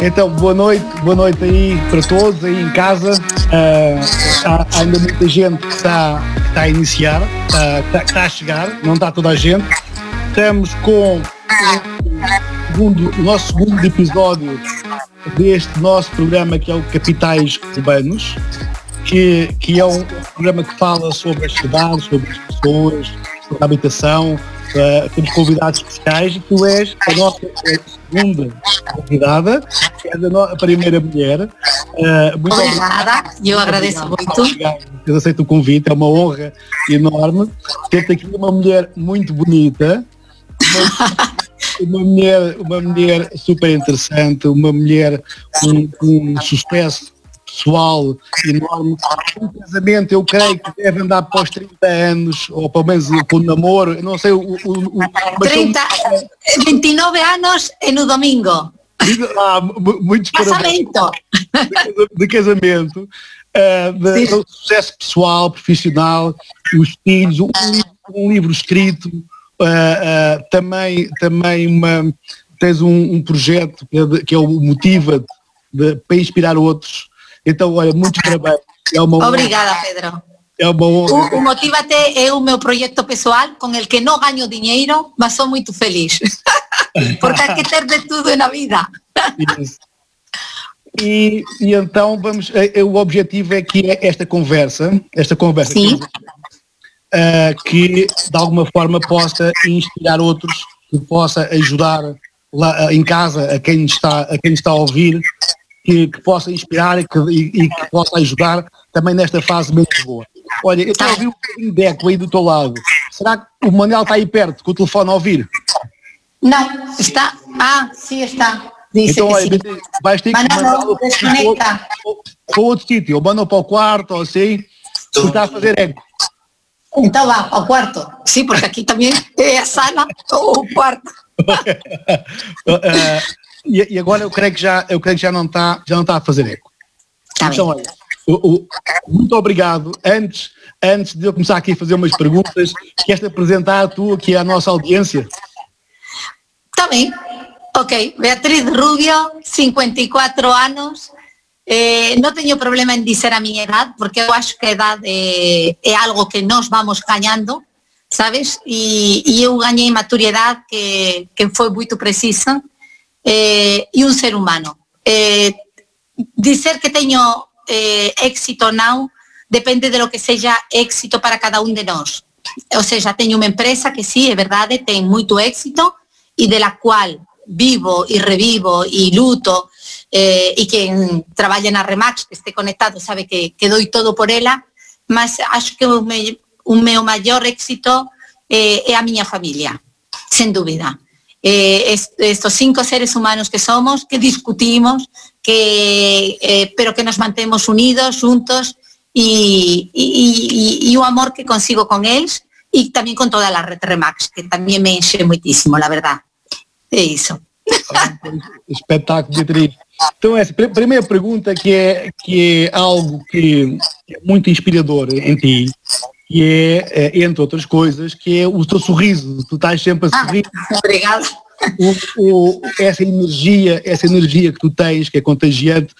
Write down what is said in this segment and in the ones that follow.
Então, boa noite, boa noite aí para todos aí em casa. Uh, há, ainda muita gente que está, que está a iniciar, que, está, está a chegar, não está toda a gente. Estamos com o, segundo, o nosso segundo episódio deste nosso programa que é o Capitais Urbanos, que, que é um programa que fala sobre as cidades, sobre as pessoas, sobre a habitação, Uh, temos convidados especiais e tu és a nossa segunda convidada, que és a, no, a primeira mulher. Uh, muito Obrigada, eu agradeço muito. Eu aceito o convite, é uma honra enorme ter aqui uma mulher muito bonita, uma, uma, mulher, uma mulher super interessante, uma mulher com, com sucesso pessoal enorme. Um casamento, eu creio que deve andar para os 30 anos, ou pelo menos com o namoro, eu não sei o. o, o 30, 29 anos e no domingo. Ah, muitos casamento. De, de casamento, uh, de, de, sucesso pessoal, profissional, os filhos, um, um livro escrito, uh, uh, também, também uma, tens um, um projeto que é, que é o Motiva para inspirar outros. Então, olha, muitos parabéns. É Obrigada, Pedro. É uma honra. O, o Motivate é o meu projeto pessoal com el que não ganho dinheiro, mas sou muito feliz. Porque há que ter de tudo na vida. Isso. E, e, então vamos, eh, eh, o objetivo é que esta conversa, esta conversa Sim. Que, uh, que de alguma forma possa inspirar outros, que possa ajudar lá em casa a quem está, a quem está a ouvir que, que possa inspirar e que, e, e que, possa ajudar também nesta fase muito boa. Olha, eu estou a ouvir um bocadinho de eco aí do teu lado. Será que o Manel está aí perto, com o telefone a ouvir? Não, está. Ah, sim, está. Dice então, olha, vais ter que mandá-lo para outro sítio, ou manda para o quarto, ou assim, tu está a fazer eco. Então vá, ao quarto. Sim, porque aqui também é a sala ou o quarto. uh, e, e, agora eu creio que já, eu creio que já não está, já não está a fazer eco. Tá então, olha, o, o, muito obrigado. Antes, antes de eu começar aqui a fazer umas perguntas, queres apresentar tu aqui à nossa audiência? Está bem. Ok, Beatriz Rubio, 54 anos. Eh, não tenho problema em dizer a minha idade, porque eu acho que a idade é, é algo que nós vamos ganhando, sabes? E, e eu ganhei maturidade que, que foi muito precisa eh, y un ser humano. Eh, dizer que teño eh, éxito non depende de lo que seja éxito para cada un de nós. Ou seja, teño unha empresa que sí, é verdade, ten moito éxito e de la cual vivo e revivo e luto eh, e quen traballa na Remax, que este conectado, sabe que, que doi todo por ela, mas acho que o, me, o meu éxito eh, é a miña familia, sen dúbida eh, estos cinco seres humanos que somos, que discutimos, que, eh, pero que nos mantemos unidos, juntos y, y, o amor que consigo con ellos y también con toda la red Remax, que también me enche muitísimo, la verdad. Isso. Espetáculo, Beatriz. Então, essa primeira pergunta que é, que é algo que é muito inspirador em ti, que é, é, entre outras coisas, que é o teu sorriso. Tu estás sempre a sorrir. Ah, obrigada. O, o, essa energia, essa energia que tu tens, que é contagiante,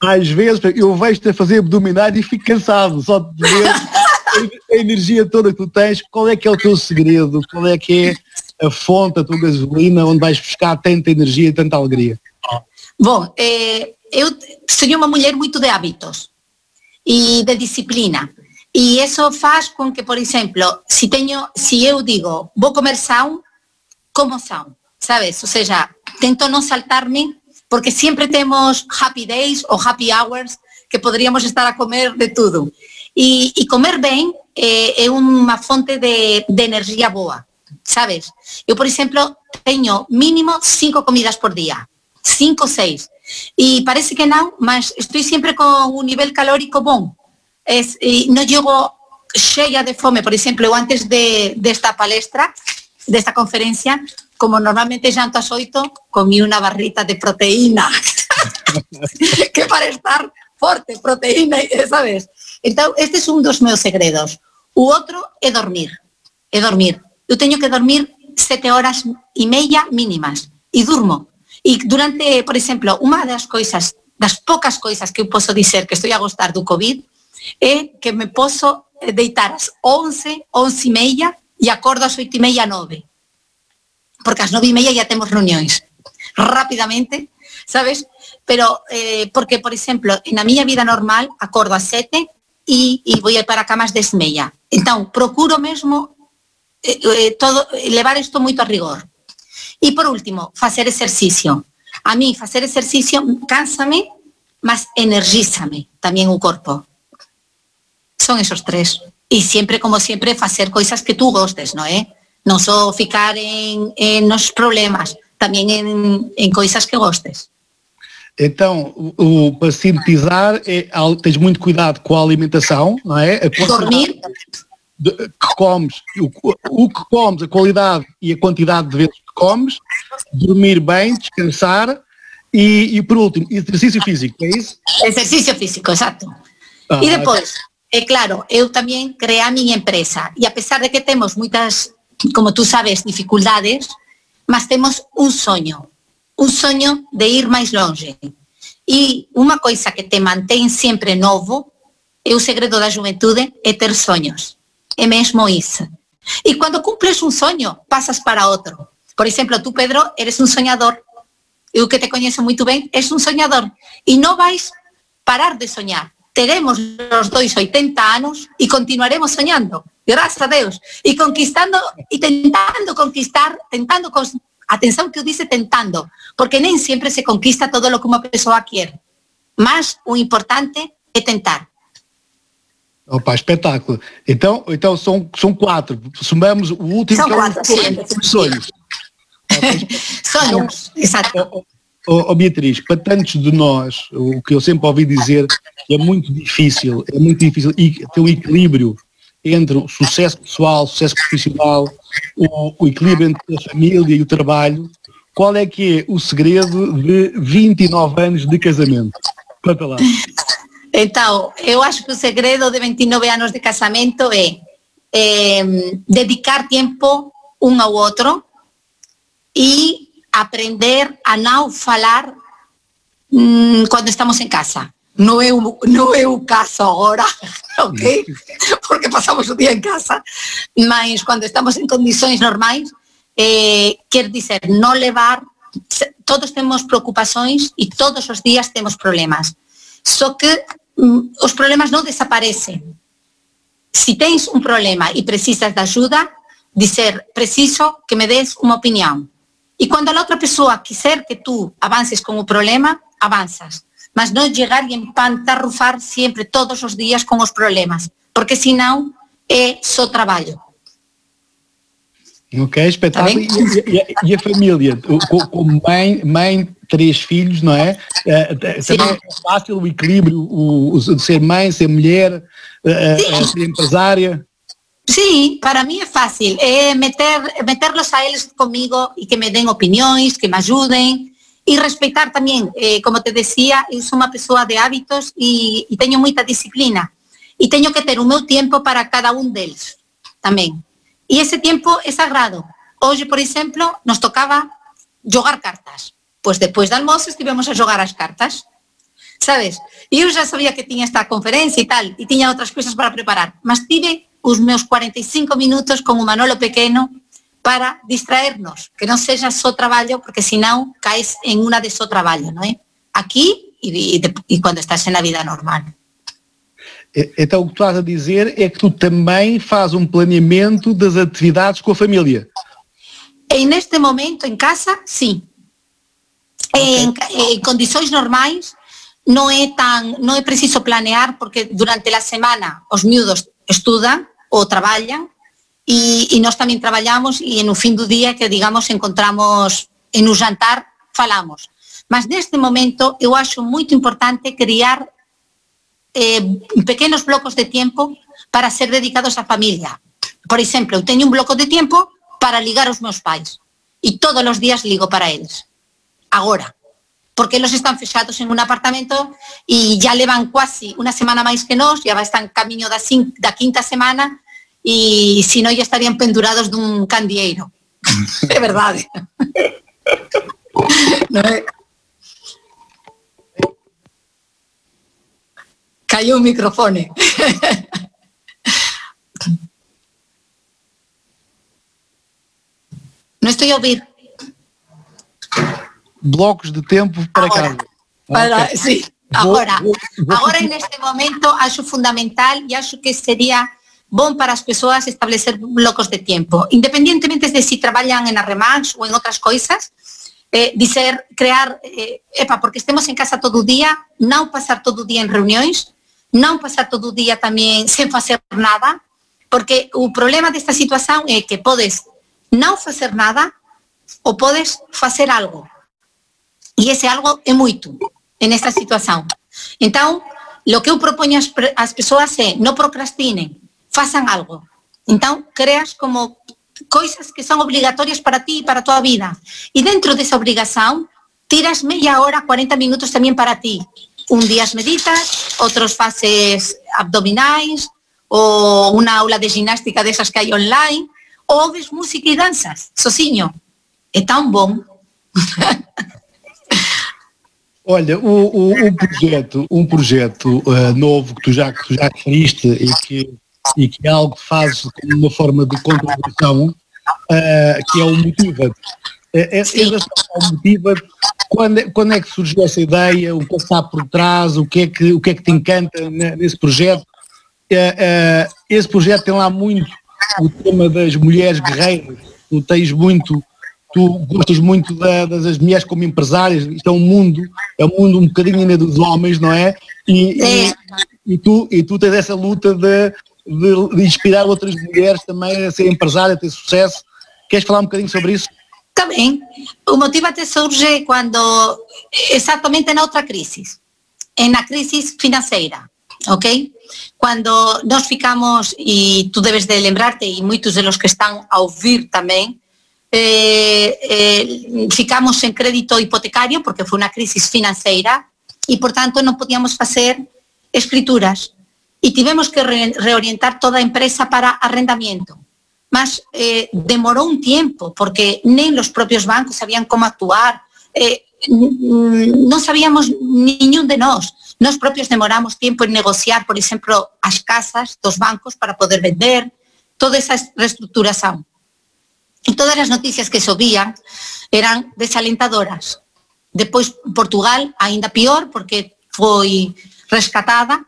às vezes eu vejo-te a fazer abdominais e fico cansado só de ver a energia toda que tu tens. Qual é que é o teu segredo? Qual é que é a fonte, a tua gasolina, onde vais buscar tanta energia e tanta alegria? Bom, eh, eu sou uma mulher muito de hábitos e de disciplina. Y eso faz con que, por ejemplo, si teño, si eu digo, vou comer são, como são, sabes? O sea, tento non saltarme, porque sempre temos happy days ou happy hours que podríamos estar a comer de tudo. E, e comer ben é, é unha fonte de, de boa, sabes? Eu, por exemplo, teño mínimo cinco comidas por día, cinco, seis. E parece que non, mas estou sempre con un nivel calórico bon, es, no llego cheia de fome, por exemplo, antes de, desta palestra, desta conferencia, como normalmente janto ás oito, comí unha barrita de proteína, que para estar forte, proteína, sabes? Entón, este é un dos meus segredos. O outro é dormir, é dormir. Eu teño que dormir sete horas e meia mínimas, e durmo. E durante, por exemplo, unha das coisas, das poucas coisas que eu posso dizer que estou a gostar do COVID é que me posso deitar ás 11, 11 e meia e acordo ás 8 e meia, 9. Porque ás 9 e meia ya temos reunións. Rápidamente, sabes? Pero, eh, porque, por exemplo, na miña vida normal, acordo ás 7 e, e vou para a cama ás 10 meia. Entón, procuro mesmo eh, eh, todo, levar isto moito a rigor. E por último, facer exercicio. A mí facer exercicio cánsame, mas energizame tamén o corpo. Son esos tres. E sempre, como sempre, facer coisas que tú gostes, non é? Non só ficar en, en nos problemas, tamén en, en coisas que gostes. Então, o, o, para sintetizar, é, tens muito cuidado com a alimentação, não é? A Dormir. De, que comes, o, o, que comes, a qualidade e a quantidade de vezes que comes, dormir bem, descansar e, e por último, exercício físico, é isso? Exercício físico, exato. Ah, e depois, é claro, eu tamén creé a miña empresa e a pesar de que temos moitas, como tú sabes, dificultades, mas temos un soño, un soño de ir máis longe. E unha coisa que te mantén sempre novo é o segredo da juventude é ter sonhos. É mesmo isso. E quando cumples un soño, pasas para outro. Por exemplo, tú, Pedro, eres un soñador. Eu que te coñezo moito ben, és un soñador. E non vais parar de soñar. Teremos os dois 80 anos e continuaremos soñando. Gracias a Deus. E conquistando e tentando conquistar, tentando cos, atención que eu dice tentando, porque nem sempre se conquista todo o que unha persoa quer. Mas o importante é tentar. Opa, espetáculo. Então, então são, são quatro. Sumamos o último são que quatro, é sonhos. sonhos, então, exato. Oh, oh, Beatriz, para tantos de nós, o que eu sempre ouvi dizer é muito difícil, é muito difícil ter um equilíbrio entre o sucesso pessoal, o sucesso profissional, o, o equilíbrio entre a família e o trabalho. Qual é que é o segredo de 29 anos de casamento? Conta lá. Então, eu acho que o segredo de 29 anos de casamento é, é dedicar tempo um ao outro e aprender a não falar hum, quando estamos em casa. Não é, o, não é o caso agora, ok? Porque passamos o dia em casa, mas quando estamos em condições normais, eh, quer dizer, não levar. Todos temos preocupações e todos os dias temos problemas. Só que Mm, os problemas não desaparecem. Se tens um problema e precisas de ajuda, dizer, preciso que me des uma opinião. Y cuando la otra persona quiser que tú avances com o problema, avanzas. Mas no llegar é y empantarrufar siempre, todos los días, con los problemas. Porque si no, es é só trabajo. Ok, espetáculo. Tá e, e, e, a família, como mãe, mãe, três filhos, não é? Eh, eh, Sim. É fácil o equilíbrio, o, o, ser mãe, ser mulher, eh, ser empresária. Sim, para mim é fácil. É meter, meterlos a eles comigo e que me deem opiniões, que me ajudem e respeitar também. Eh, como te dizia, eu sou uma pessoa de hábitos e tenho muita disciplina. E tenho que ter o meu tempo para cada um deles também. E ese tempo é sagrado. Hoxe, por exemplo, nos tocaba jogar cartas. Pois depois do almoço estivemos a jogar as cartas. Sabes? E eu já sabía que tiña esta conferencia e tal, e tiña outras cousas para preparar, mas tive os meus 45 minutos con o Manolo pequeno para distraernos, que non sexa só traballo, porque senón caes en unha de só traballo, non é? Aquí e, e, e cando estás na vida normal. Então o que tu estás a dizer é que tu também fazes um planeamento das atividades com a família. E neste momento em casa, sim. Okay. Em, em condições normais não é tão, não é preciso planear porque durante a semana os miúdos estudam ou traballan, e, e nós tamén traballamos e no fin do día que, digamos, encontramos en un jantar, falamos. Mas neste momento eu acho moito importante criar eh, pequenos blocos de tempo para ser dedicados á familia. Por exemplo, eu teño un bloco de tempo para ligar os meus pais e todos os días ligo para eles. Agora, porque eles están fechados en un apartamento e ya levan quasi unha semana máis que nós, ya va camiño da, da quinta semana e se non ya estarían pendurados dun candieiro. é verdade. Não é? Caiu o microfone. Não estou a ouvir. Blocos de tempo para Agora. casa. Para, Ok. sí. Agora, agora neste momento acho fundamental e acho que sería bom para as persoas establecer blocos de tempo, independientemente de si traballan en Arremax ou en outras coisas, eh, dizer, crear, eh, epa, porque estemos en casa todo o día, non pasar todo o día en reunións, non pasar todo o día tamén sen facer nada, porque o problema desta situación é que podes non facer nada ou podes facer algo. E ese algo é moito en esta situación. Então, lo que eu pre- ás persoas é non procrastinen, façan algo. Então, creas como coisas que son obligatorias para ti e para a tua vida. E dentro desa obrigación, tiras media hora, 40 minutos tamén para ti. Un días meditas, outros faces abdominais, ou unha aula de ginástica desas que hai online, ou ouves música e danzas, sozinho. É tan bom. Olha, o, o- um projeto, um projeto eh, novo que tu já, que já e que, e que é algo que fazes como uma forma de contribuição, eh, que é o Motiva-te. É, Sim. em relação ao Motiva-te, quando, é- quando é que surgiu essa ideia? O que é que está por trás? O que é que, o que, é que te encanta ne- nesse projeto? Eh, eh, esse projeto tem lá muito o tema das mulheres guerreiras. Tu tens muito tu gostas muito da- das mulheres como empresárias, isto é um mundo, é um mundo um bocadinho ainda dos homens, não é? E, e- É. e tu, e tu tens essa luta de, de- de inspirar outras mulheres também a ser empresária, a ter sucesso. Queres falar um bocadinho sobre isso? Tamén, o Motivate surge cando exactamente na outra crisis, en a crisis financeira, ok? Cuando nos ficamos, e tú debes de lembrarte, e moitos de los que están a ouvir tamén, eh, eh, ficamos en crédito hipotecario porque foi unha crisis financeira e, por tanto, non podíamos facer escrituras e tivemos que re- reorientar toda empresa para arrendamiento. Mas eh, demorou un tiempo porque nen los propios bancos sabían como actuar, eh, n- n- non sabíamos niñún de nós. Nos propios demoramos tiempo en negociar, por exemplo, as casas dos bancos para poder vender, toda esa reestructuración. E todas as noticias que sobían eran desalentadoras. Depois Portugal, aínda pior, porque foi rescatada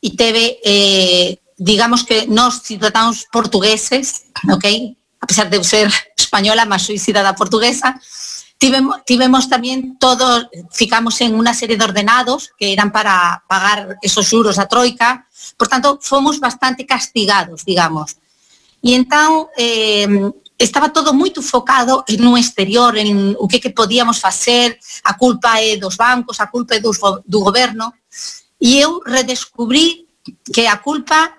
e teve, eh, digamos que nós cidadãos portugueses, ok? A pesar de ser española, mas soy cidadá portuguesa, tivemos, tivemos tamén todo, ficamos en unha serie de ordenados que eran para pagar esos juros a troika, por tanto, fomos bastante castigados, digamos. E entón eh, estaba todo moito focado no exterior, en o que, podíamos facer, a culpa é dos bancos, a culpa é do goberno, e eu redescubrí que a culpa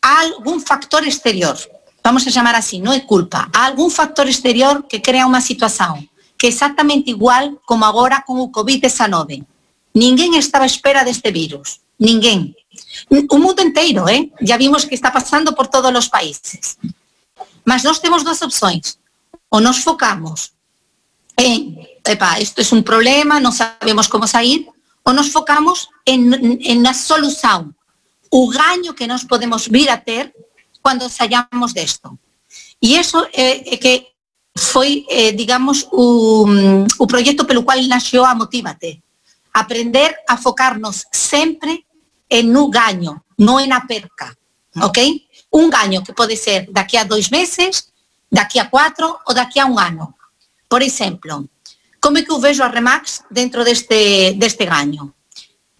há algún factor exterior, vamos a chamar así, non é culpa, há algún factor exterior que crea unha situación que é exactamente igual como agora con o COVID-19. Ninguén estaba a espera deste virus, ninguén. O mundo inteiro, eh? Ya vimos que está pasando por todos os países. Mas nós temos duas opções. Ou nos focamos en, epa, isto é un problema, non sabemos como sair, ou nos focamos en, en solución, o gaño que nós podemos vir a ter cando saíamos desto. E iso é, é que foi, eh, digamos, o, o proxecto pelo cual naxeu a Motívate. Aprender a focarnos sempre en un gaño, non en a perca, ok? Un gaño que pode ser daqui a dois meses, daqui a cuatro ou daqui a un ano. Por exemplo, como é que eu vejo a Remax dentro deste, deste gaño?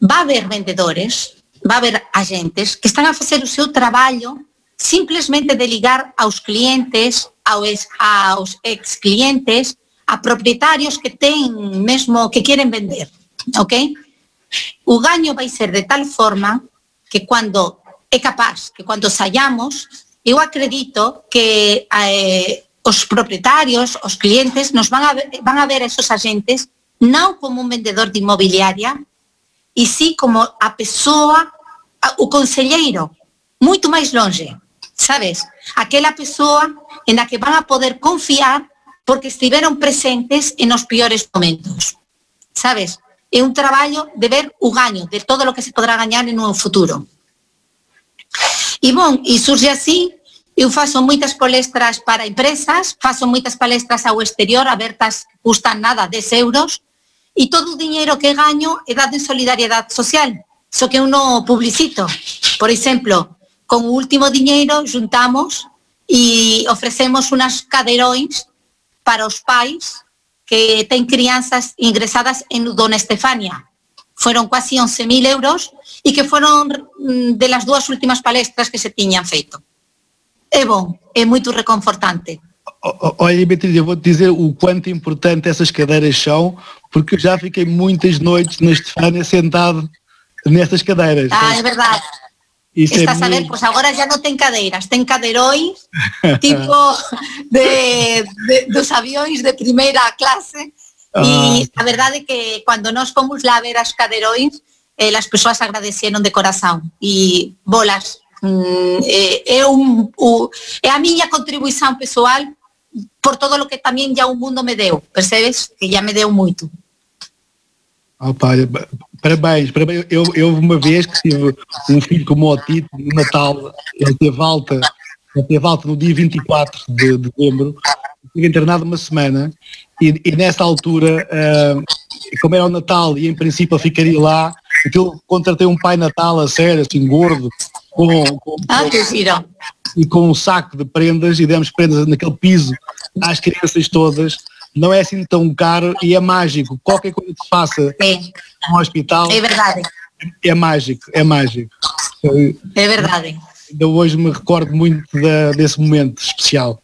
Va a haber vendedores, va a haber agentes que están a facer o seu traballo simplesmente de ligar aos clientes, aos, aos ex-clientes, a propietarios que ten mesmo que queren vender, ok? O gaño vai ser de tal forma que cando é capaz, que cando saiamos, eu acredito que eh, os propietarios, os clientes, nos van a, ver, van a ver a esos agentes non como un vendedor de inmobiliaria, e sí como a persoa, a- o conselleiro, moito máis longe, sabes? Aquela persoa en la que van a poder confiar porque estiveron presentes en los peores momentos. Sabes? É un traballo de ver o gaño, de todo o que se podrá gañar en un futuro. E bon, e surge así, Eu faço moitas palestras para empresas, faço moitas palestras ao exterior, abertas, custan nada, 10 euros, e todo o diñeiro que gaño é dado en solidariedade social, só que eu non publicito. Por exemplo, con o último diñeiro juntamos e ofrecemos unas caderóis para os pais que ten crianzas ingresadas en Dona Estefania. Fueron quasi 11.000 euros e que foron mm, de las dúas últimas palestras que se tiñan feito. É bom, é moito reconfortante. Olha, Beatriz, eu vou te dizer o quanto importante essas cadeiras são, porque eu já fiquei muitas noites na Estefânia sentado nessas cadeiras. Ah, é verdade. Isso Estás é a ver, pois agora já non ten cadeiras, ten caderóis tipo de, de, dos avións de primeira clase ah. e a verdade é que cando nós fomos lá ver as caderóis eh, as persoas agradecieron de corazón e bolas eh, é, un, u, é a miña contribuición pessoal por todo o que tamén ya o mundo me deu, percebes? Que já me deu moito. Opa, parabéns, parabéns. Eu, eu uma vez que tive um filho como o Tito, no Natal, ele teve alta, ele teve alta no dia 24 de dezembro, estive internado uma semana e, e nessa altura, uh, como era o Natal e em princípio eu ficaria lá, então contratei um pai Natal a sério, assim, gordo, com, com, ah, viram. e com um saco de prendas e demos prendas naquele piso às crianças todas não é assim tão caro e é mágico. Qualquer coisa que se faça é. no hospital é verdade. É mágico, é mágico. É verdade. Ainda hoje me recordo muito da, desse momento especial.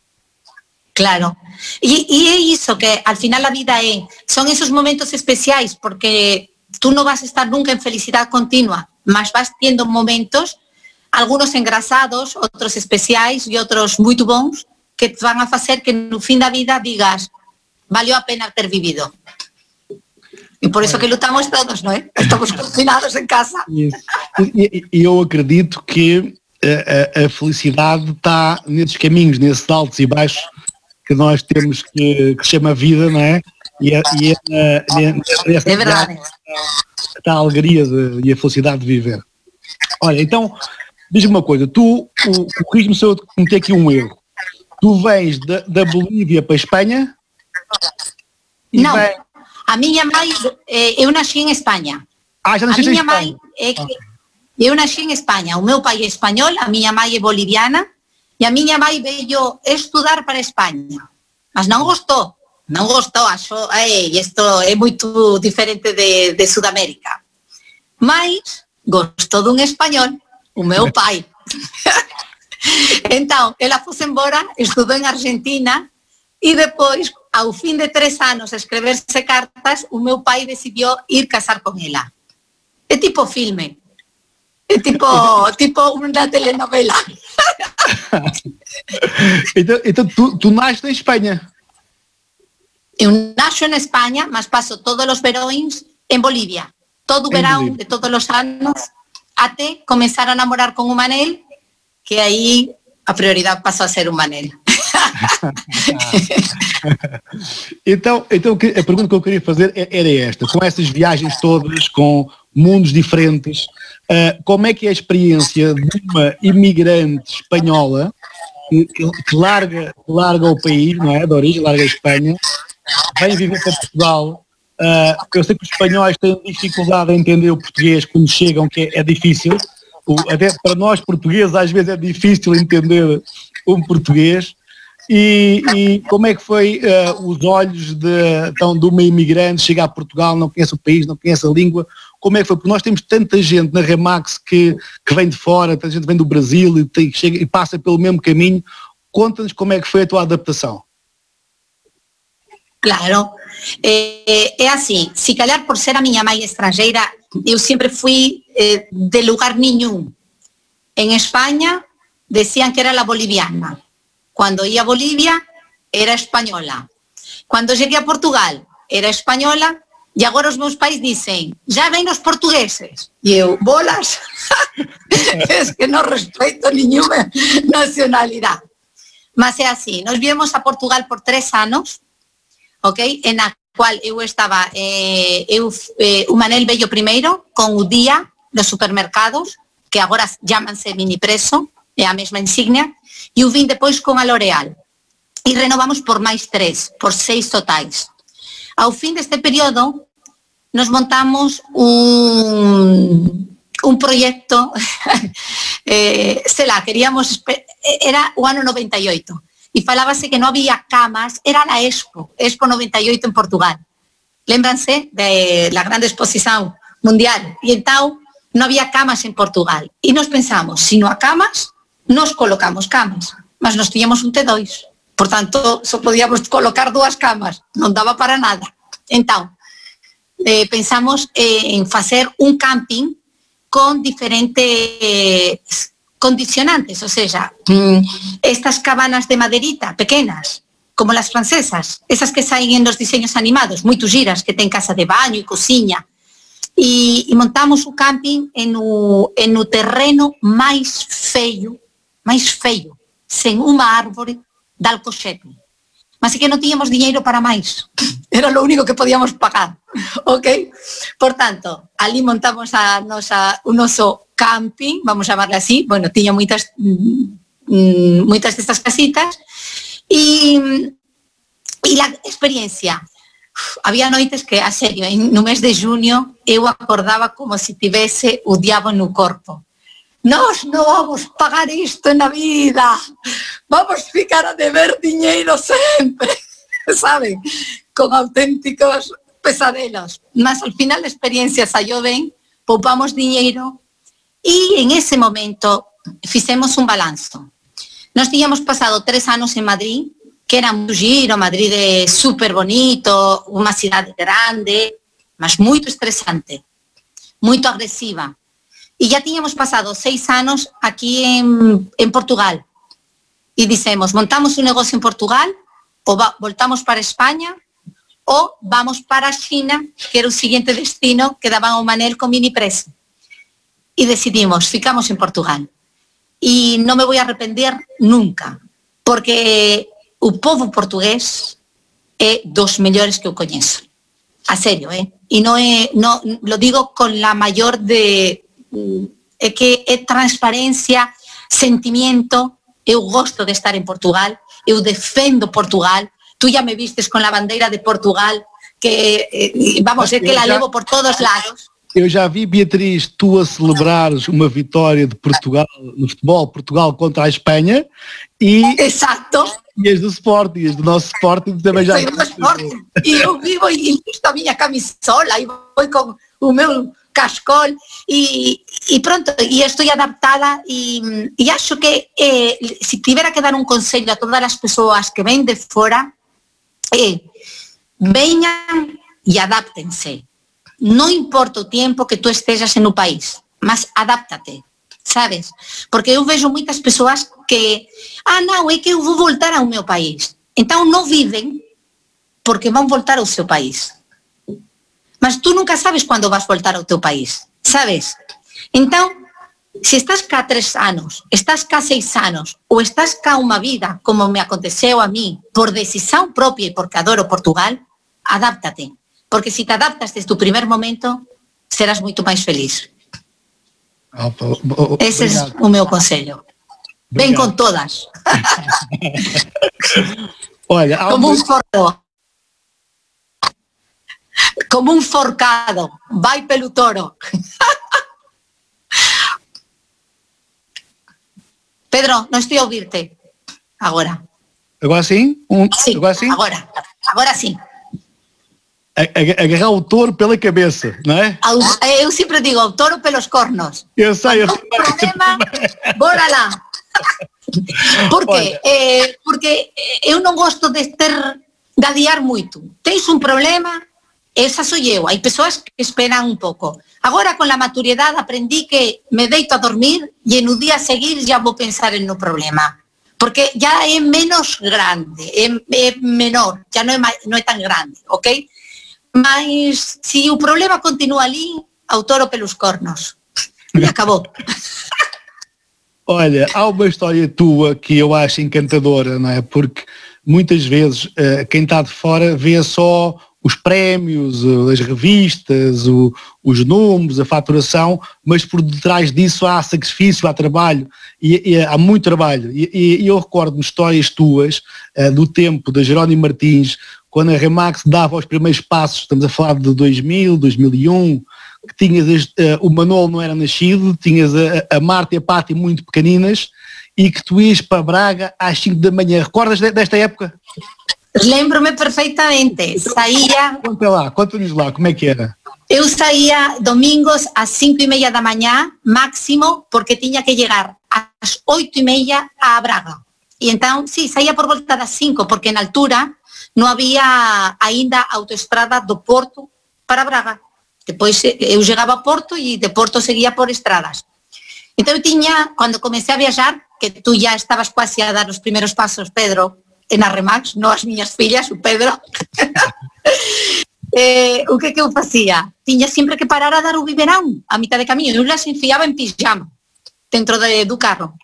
Claro. E, é isso que al final a vida é, son esos momentos especiais porque tú no vas a estar nunca en felicidad continua, mas vas tendo momentos, algunos engrasados, outros especiais e outros muito bons, que te van a facer que no fin da vida digas, valió a pena ter vivido. E por isso que lutamos todos, não é? Estamos confinados em casa. Isso. E, e eu acredito que a, a, a, felicidade está nesses caminhos, nesses altos e baixos que nós temos que, que chama vida, não é? E, é, e é, é verdade. Está a alegria de, e a felicidade de viver. Olha, então, diz-me uma coisa, tu, o, o se eu cometer aqui um erro. Tu vens da, da Bolívia para a Espanha non, a miña mãe, eh, eu nací en España. Ah, xa a miña mãe é que eu nací en España, o meu pai é español, a miña mãe é boliviana e a miña mãe veio estudar para España. Mas non gostou, non gostou, achou, ei, isto é moito diferente de, de Sudamérica. Mas gostou dun español, o meu pai. entón, ela fose embora, estudou en Argentina e depois ao fin de tres anos escreverse cartas, o meu pai decidiu ir casar con ela. É tipo filme. É tipo, tipo unha telenovela. então, então tu, tu nasces na Espanha? Eu naxo en España, mas paso todos os verões en Bolivia. Todo o verão de todos os anos até comenzar a namorar con o Manel, que aí a prioridade pasou a ser o Manel. então, então, a pergunta que eu queria fazer é, era esta, com essas viagens todas, com mundos diferentes, uh, como é que é a experiência de uma imigrante espanhola que, que, larga, larga o país, não é, de origem, larga a Espanha, vem viver para Portugal, uh, eu sei que os espanhóis têm dificuldade em entender o português quando chegam, que é, é difícil, o, até para nós portugueses às vezes é difícil entender um português, e, e, como é que foi uh, os olhos de, então, de uma imigrante chegar a Portugal, não conhece o país, não conhece a língua, como é que foi? Porque nós temos tanta gente na Remax que, que vem de fora, tanta gente vem do Brasil e, tem, chega, e passa pelo mesmo caminho. Conta-nos como é que foi a tua adaptação. Claro, é, é assim, se calhar por ser a minha mãe estrangeira, eu sempre fui eh, de lugar nenhum. Em Espanha, decían que era la boliviana. Cuando iba a Bolivia, era española. Cuando llegué a Portugal, era española. E agora os meus pais dicen, já vem os portugueses. E eu, bolas, es que non respeito nenhuma nacionalidade. Mas é así, nos viemos a Portugal por tres anos, ok? En a cual eu estaba, eh, eu, eh, o Manel Bello primeiro, con o día dos supermercados, que agora llámanse minipreso, é a mesma insignia, e o vin depois con a L'Oreal. E renovamos por máis tres, por seis totais. Ao fin deste período, nos montamos un, un proyecto, eh, se la queríamos, era o ano 98, y falábase que no había camas, era la Expo, Expo 98 en Portugal. Lémbranse de la gran exposición mundial. Y entonces no había camas en Portugal. Y nos pensamos, si no hay camas, nos colocamos camas. Mas nos teníamos un T2. Por tanto, solo podíamos colocar dos camas. No daba para nada. Entonces, eh, pensamos en hacer un camping con diferentes condicionantes, o sea, mm. estas cabanas de maderita pequenas, como las francesas, esas que saen en los diseños animados, muy giras, que ten casa de baño e cociña, e, montamos o camping en o, en o terreno máis feio, máis feio, sen unha árbore dal Alcochete. Así que non teníamos diñeiro para máis. Era lo único que podíamos pagar. ok? Por tanto, ali montamos a nosa, un oso camping, vamos chamarle así, bueno, tiña moitas mm, moitas destas casitas e e la experiencia había noites que, a serio, no mes de junio eu acordaba como se tivese o diabo no corpo. Nós non vamos pagar isto na vida, vamos ficar a deber diñeiro sempre, saben? Con auténticos pesadelos. Mas al final a experiencia saiu ben, poupamos diñeiro, Y en ese momento hicimos un balanzo. Nos teníamos pasado tres años en Madrid, que era un giro, Madrid es súper bonito, una ciudad grande, mas muy estresante, muy agresiva. Y ya teníamos pasado seis años aquí en, Portugal. Y decimos, montamos un negocio en Portugal, o voltamos para España, o vamos para China, que era el siguiente destino que daba un Manel con mini precio y decidimos, ficamos en Portugal. Y no me voy a arrepentir nunca, porque el povo portugués es dos mejores que yo conozco. A serio, eh? Y no, no lo digo con la mayor de... Es que es transparencia, sentimiento, eu gosto de estar en Portugal, eu defendo Portugal, tú ya me vistes con la bandera de Portugal, que, eh, vamos, es que la levo por todos lados. Eu já vi, Beatriz, tu a celebrares uma vitória de Portugal no futebol, Portugal contra a Espanha e. Exato. E as do Sporting, as do nosso Sporting também já. Sporting. E eu vivo e visto a minha camisola e vou com o meu cascol e, e pronto, e estou adaptada e, e acho que eh, se tivera que dar un consello a todas as persoas que ven de fora eh, vengan e adáptense no importa el tiempo que tú estés en un país, más adáptate, sabes? Porque yo veo muchas personas que, ah, no, es que eu vou voltar ao meu país. Entonces no viven porque van voltar ao seu país. Mas tú nunca sabes cuándo vas voltar ao teu país, sabes? Entonces, si estás cá tres años, estás cá seis años, o estás cá una vida, como me aconteceu a mí, por decisión propia y porque adoro Portugal, adáptate. Porque si te adaptas desde tu primer momento, serás mucho más feliz. Oh, Ese es un meu consello. Ven con todas. Como un fordo. Como un forcado. Vai pelo toro. Pedro, no estoy a oírte. Ahora. ¿Agora sí? Un, sí, agora sí? Agora. Agora sí. Agarrar o touro pela cabeça, não é? Eu sempre digo, o touro pelos cornos. Eu sei, eu sei. problema, bora lá. Por quê? Eh, porque eu non gosto de ter de adiar moito. Tens un problema, esa sou eu. Hai persoas que esperan un pouco. Agora, con la maturidade, aprendí que me deito a dormir e en o día a seguir já vou pensar en no problema. Porque ya é menos grande, é, é menor, já non é, non é tan grande, ok? Mas si o problema continúa ali, ao toro pelos cornos. E acabou. Olha, há uma história tua que eu acho encantadora, não é? Porque muitas vezes uh, quem está de fora vê só os prémios, as revistas, o, os números, a faturação, mas por detrás disso há sacrifício, há trabalho, e, e há muito trabalho. E, e eu recordo-me histórias tuas uh, do tempo da Jerónimo Martins, quando a Remax dava os primeiros passos, estamos a falar de 2000, 2001, que tinhas uh, o Manolo não era nascido, tinhas a, a Marta e a Pati muito pequeninas, e que tu ias para Braga às 5 da manhã. Recordas desta época? Lembro-me perfeitamente. Então, saía. Conta lá, conta-nos lá, como é que era? Eu saía domingos às 5 e meia da mañá, máximo, porque tiña que chegar ás oito e meia a Braga. E então, sí, saía por volta das 5, porque en altura non había aínda autoestrada do Porto para Braga. Depois eh, eu chegaba a Porto e de Porto seguía por estradas. Então eu tiña, cando comecei a viajar, que tú ya estabas quase a dar os primeiros pasos, Pedro, en a Remax, non as miñas fillas, o Pedro. eh, o que que eu facía? Tiña sempre que parar a dar o biberán a mitad de camiño, eu las enfiaba en pijama dentro de, do carro.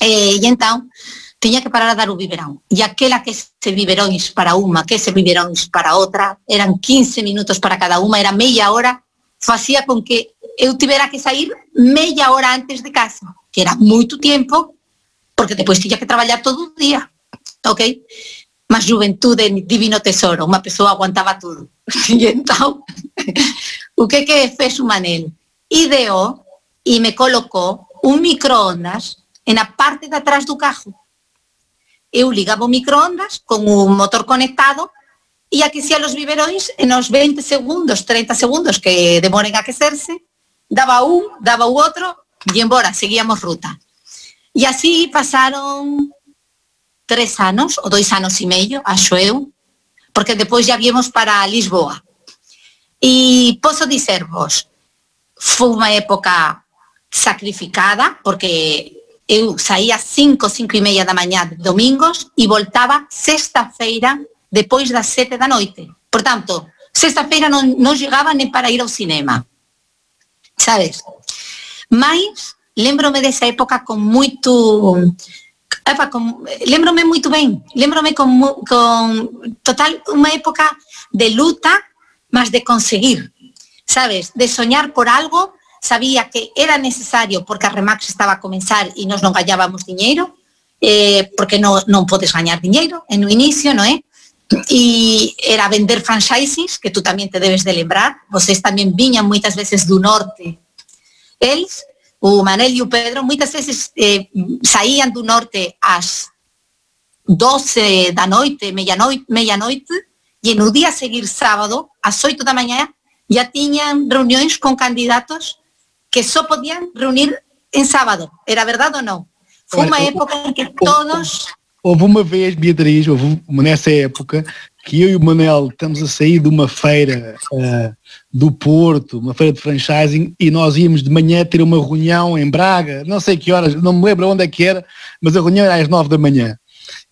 Eh, e entón, tiña que parar a dar o biberán. E aquela que se biberóns para unha, que se biberóns para outra, eran 15 minutos para cada unha, era meia hora, facía con que eu tivera que sair meia hora antes de casa que era moito tempo, porque depois tiña que traballar todo o día, ok? Mas juventude, divino tesoro, unha persoa aguantaba tudo. E entón, o que que fez o Manel? Ideou e me colocou un microondas en a parte de atrás do carro. Eu ligaba o microondas con un motor conectado e aquecía los biberóns en os 20 segundos, 30 segundos que demoren a aquecerse, daba un, daba o outro y embora, seguíamos ruta. E así pasaron tres anos, ou dois anos e meio, acho eu, porque depois já viemos para Lisboa. E posso dizer-vos, foi unha época sacrificada, porque eu saía cinco, cinco e meia da manhã de domingos e voltaba sexta-feira depois das sete da noite. Portanto, sexta-feira non, non chegaba nem para ir ao cinema. Sabes? Mas lembro-me dessa época com muito epa, com, lembro-me muito bem, lembro-me com, total uma época de luta, mas de conseguir, sabes, de sonhar por algo, sabía que era necesario porque a Remax estaba a comenzar e nós non gañábamos dinheiro, eh, porque non, non podes gañar dinheiro en o inicio, non é? E era vender franchises, que tú tamén te debes de lembrar, vocês tamén viñan moitas veces do norte. Eles, o Manel e o Pedro, muitas vezes eh, saían do norte ás 12 da noite, meia-noite, meia-noite, e no día a seguir sábado, ás 8 da manhã, já tiñan reuniões con candidatos que só podían reunir en sábado. Era verdade ou non? Foi unha época en que todos... Houve uma vez, Beatriz, houve uma, nessa época, que eu e o Manel estamos a sair de uma feira uh, do Porto, uma feira de franchising, e nós íamos de manhã ter uma reunião em Braga, não sei que horas, não me lembro onde é que era, mas a reunião era às nove da manhã.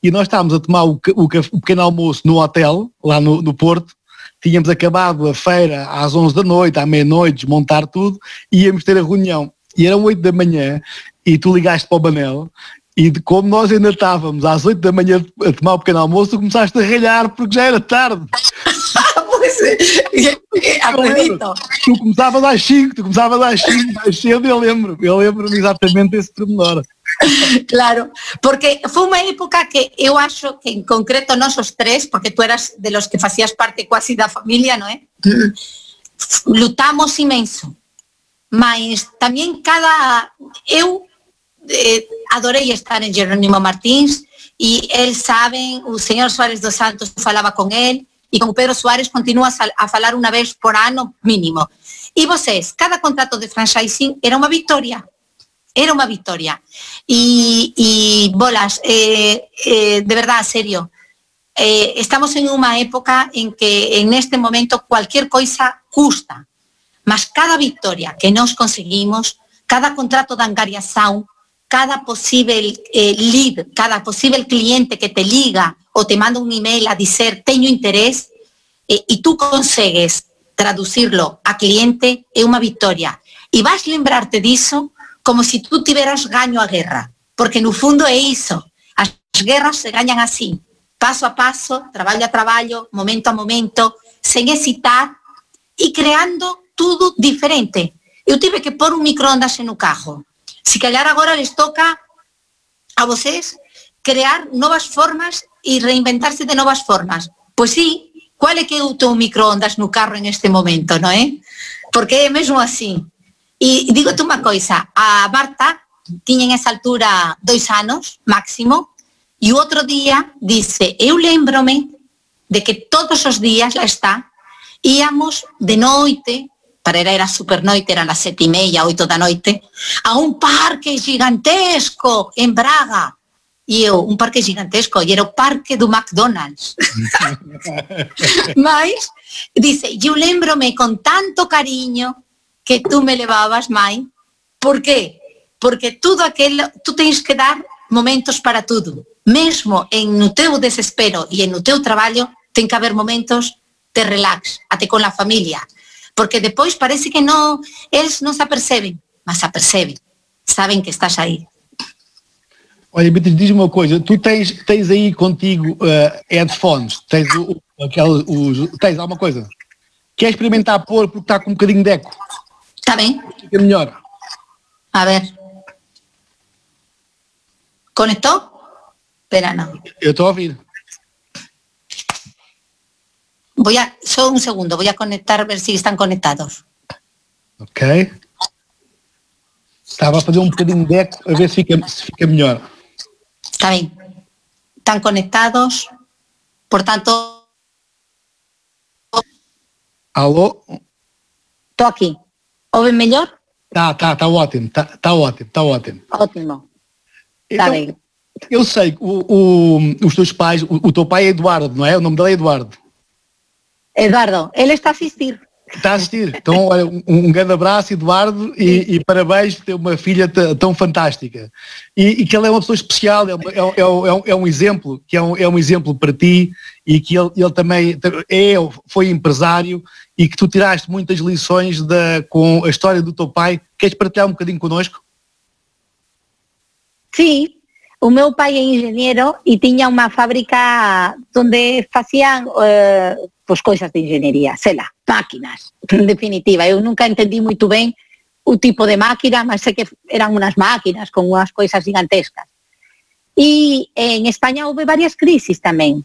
E nós estávamos a tomar o, o, o pequeno almoço no hotel, lá no, no Porto, tínhamos acabado a feira às onze da noite, à meia-noite, desmontar tudo, e íamos ter a reunião. E eram oito da manhã, e tu ligaste para o Manel, e de como nós ainda estávamos às 8 da manhã a tomar o pequeno almoço, começaste a ralhar porque já era tarde. pois é, acredito. Tu começavas às 5, tu começavas às 5, mais cedo, eu lembro, eu lembro exatamente desse pormenor. Claro, porque foi uma época que eu acho que en concreto nós os tres, porque tú eras de los que facías parte quasi da familia, non é? Lutamos imenso. Mas tamén cada... Eu eh, adorei estar en Jerónimo Martins e el saben, o señor Suárez dos Santos falaba con el e con Pedro Suárez continúa a falar unha vez por ano mínimo. E vocês, cada contrato de franchising era unha victoria, era unha victoria. E, bolas, eh, eh, de verdad, serio, eh, estamos en unha época en que en este momento cualquier coisa custa, mas cada victoria que nos conseguimos, cada contrato de angariação, cada posible eh, lead, cada posible cliente que te liga o te manda un email a decir tengo interés eh, y tú consigues traducirlo a cliente es una victoria. Y vas a lembrarte de eso como si tú tuvieras gaño a guerra, porque en el fondo es eso, las guerras se ganan así, paso a paso, traballo a traballo, momento a momento, sen hesitar e creando tudo diferente. Eu tive que pôr un microondas no carro. Si callar agora les toca a vocês crear novas formas e reinventarse de novas formas. Pois sí, cual é que eu teu microondas no carro en este momento, non é? Eh? Porque é mesmo así. E digo-te unha coisa, a Marta tiña en esa altura dois anos máximo, e o outro día dice, eu lembrome de que todos os días, lá está, íamos de noite carrera era super noite, eran as sete e meia, oito da noite, a un parque gigantesco en Braga. E eu, un parque gigantesco, e era o parque do McDonald's. Mas, dice, eu lembrome con tanto cariño que tú me levabas, mai, Por qué? Porque tudo aquilo, tú tens que dar momentos para tudo. Mesmo en no teu desespero e en no teu traballo, ten que haber momentos de relax, até con la familia. Porque depois parece que non, eles non se aperceben, mas se aperceben, sabem que estás aí. Olha, Beatriz, diz-me uma coisa, tu tens, tens aí contigo uh, headphones, tens, o, os, tens alguma coisa? Quer experimentar pôr porque está com um bocadinho de eco? Está bem. Fica melhor. A ver. Conectou? Espera, não. Eu estou a ouvir. Voy a, solo un segundo, voy a conectar, a ver si están conectados. Ok. Estava a fazer um bocadinho de eco, a ver se fica, se fica melhor. Está bem. Están conectados, portanto... Alô? Estou aqui. Ouve melhor? Tá, tá, tá ótimo, tá, tá ótimo, tá ótimo. Ótimo. Está Então, bem. eu sei, o, o, os teus pais, o, o teu pai é Eduardo, não é? O nome dele é Eduardo. Eduardo, ele está a assistir. Está a assistir. Então, olha, um, um grande abraço, Eduardo, e, e parabéns por ter uma filha tão fantástica. E, e que ele é uma pessoa especial, é, uma- é, um- é é um, é um exemplo, que é um, é um exemplo para ti, e que ele, ele também é, foi empresário, e que tu tiraste muitas lições da, com a história do teu pai. Queres partilhar um bocadinho connosco? Sí, o meu pai é engenheiro e tiña unha fábrica onde facían eh, pois coisas de engenhería, sei lá, máquinas, en definitiva. Eu nunca entendí moito ben o tipo de máquina, mas sei que eran unhas máquinas con unhas coisas gigantescas. E en España houve varias crisis tamén.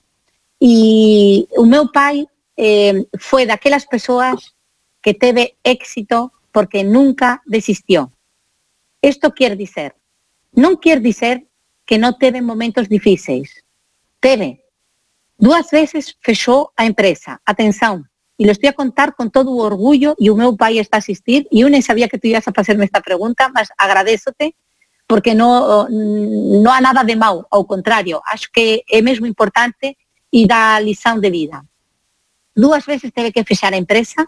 E o meu pai eh, foi daquelas persoas que teve éxito porque nunca desistió. Isto quer dizer, non quer dizer que non teve momentos difíceis. Teve. Dúas veces fechou a empresa. Atención. E lo estoy a contar con todo o orgullo e o meu pai está a asistir e eu nem sabía que tú ibas a facerme esta pregunta, mas agradézote porque no, no há nada de mau, ao contrario, acho que é mesmo importante e dá lição de vida. Dúas veces teve que fechar a empresa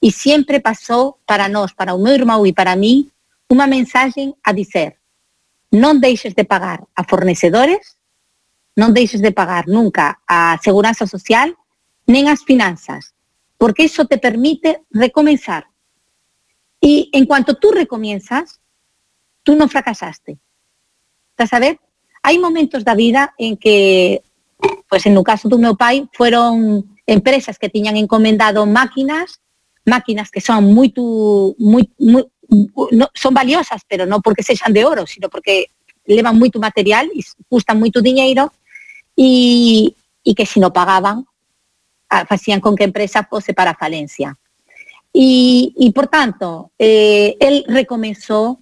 e sempre pasou para nós, para o meu irmão e para mí, unha mensaxe a dizer non deixes de pagar a fornecedores, non deixes de pagar nunca a seguranza social, nen as finanzas, porque iso te permite recomenzar. Y en cuanto tú recomienzas, tú non fracasaste. Estás a ver? Hai momentos da vida en que, pues en o caso do meu pai, fueron empresas que tiñan encomendado máquinas, máquinas que son moito, moi, moi, no, son valiosas, pero non porque sexan de oro, sino porque levan moito material e custan moito diñeiro e, e que se non pagaban ah, facían con que empresa fose para falencia. E, e por tanto, eh, el recomenzou,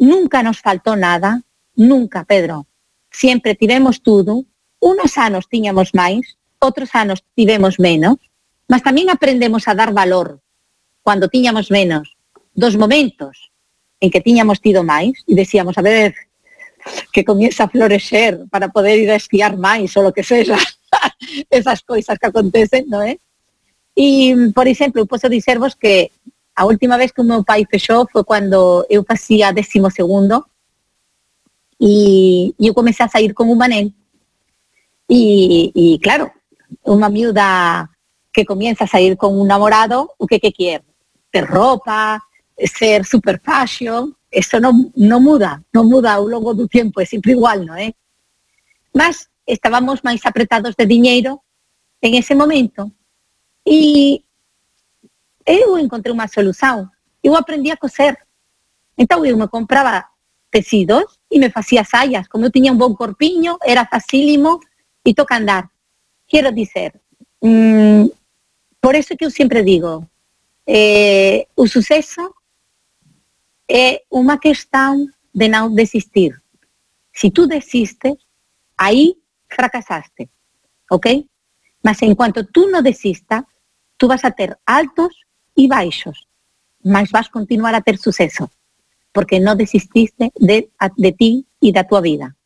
nunca nos faltou nada, nunca, Pedro. Siempre tivemos tudo, unos anos tiñamos máis, outros anos tivemos menos, mas tamén aprendemos a dar valor cando tiñamos menos dos momentos en que tiñamos tido máis e decíamos, a ver, que comienza a florecer para poder ir a esquiar máis ou lo que sexa, esas coisas que acontecen, non é? E, por exemplo, eu posso dicervos que a última vez que o meu pai fechou foi cando eu facía décimo segundo e, e eu comecei a sair con un manén. E, e claro, unha miúda que comienza a sair con un namorado, o que que quer? Ter roupa, ser super fashion, eso non, non muda, non muda ao longo do tempo, é sempre igual, non é? Mas estábamos máis apretados de diñeiro en ese momento e eu encontrei unha solución. Eu aprendi a coser. Entón eu me compraba tecidos e me facía sayas. Como eu tiña un bon corpiño, era facílimo e toca andar. Quero dizer, mmm, por eso que eu sempre digo, eh, o suceso é unha questão de non desistir. Si tú desistes, aí fracasaste, ok? Mas en cuanto tú no desistas, tú vas a ter altos y baixos, mas vas continuar a ter suceso, porque no desististe de, de ti y de tu vida.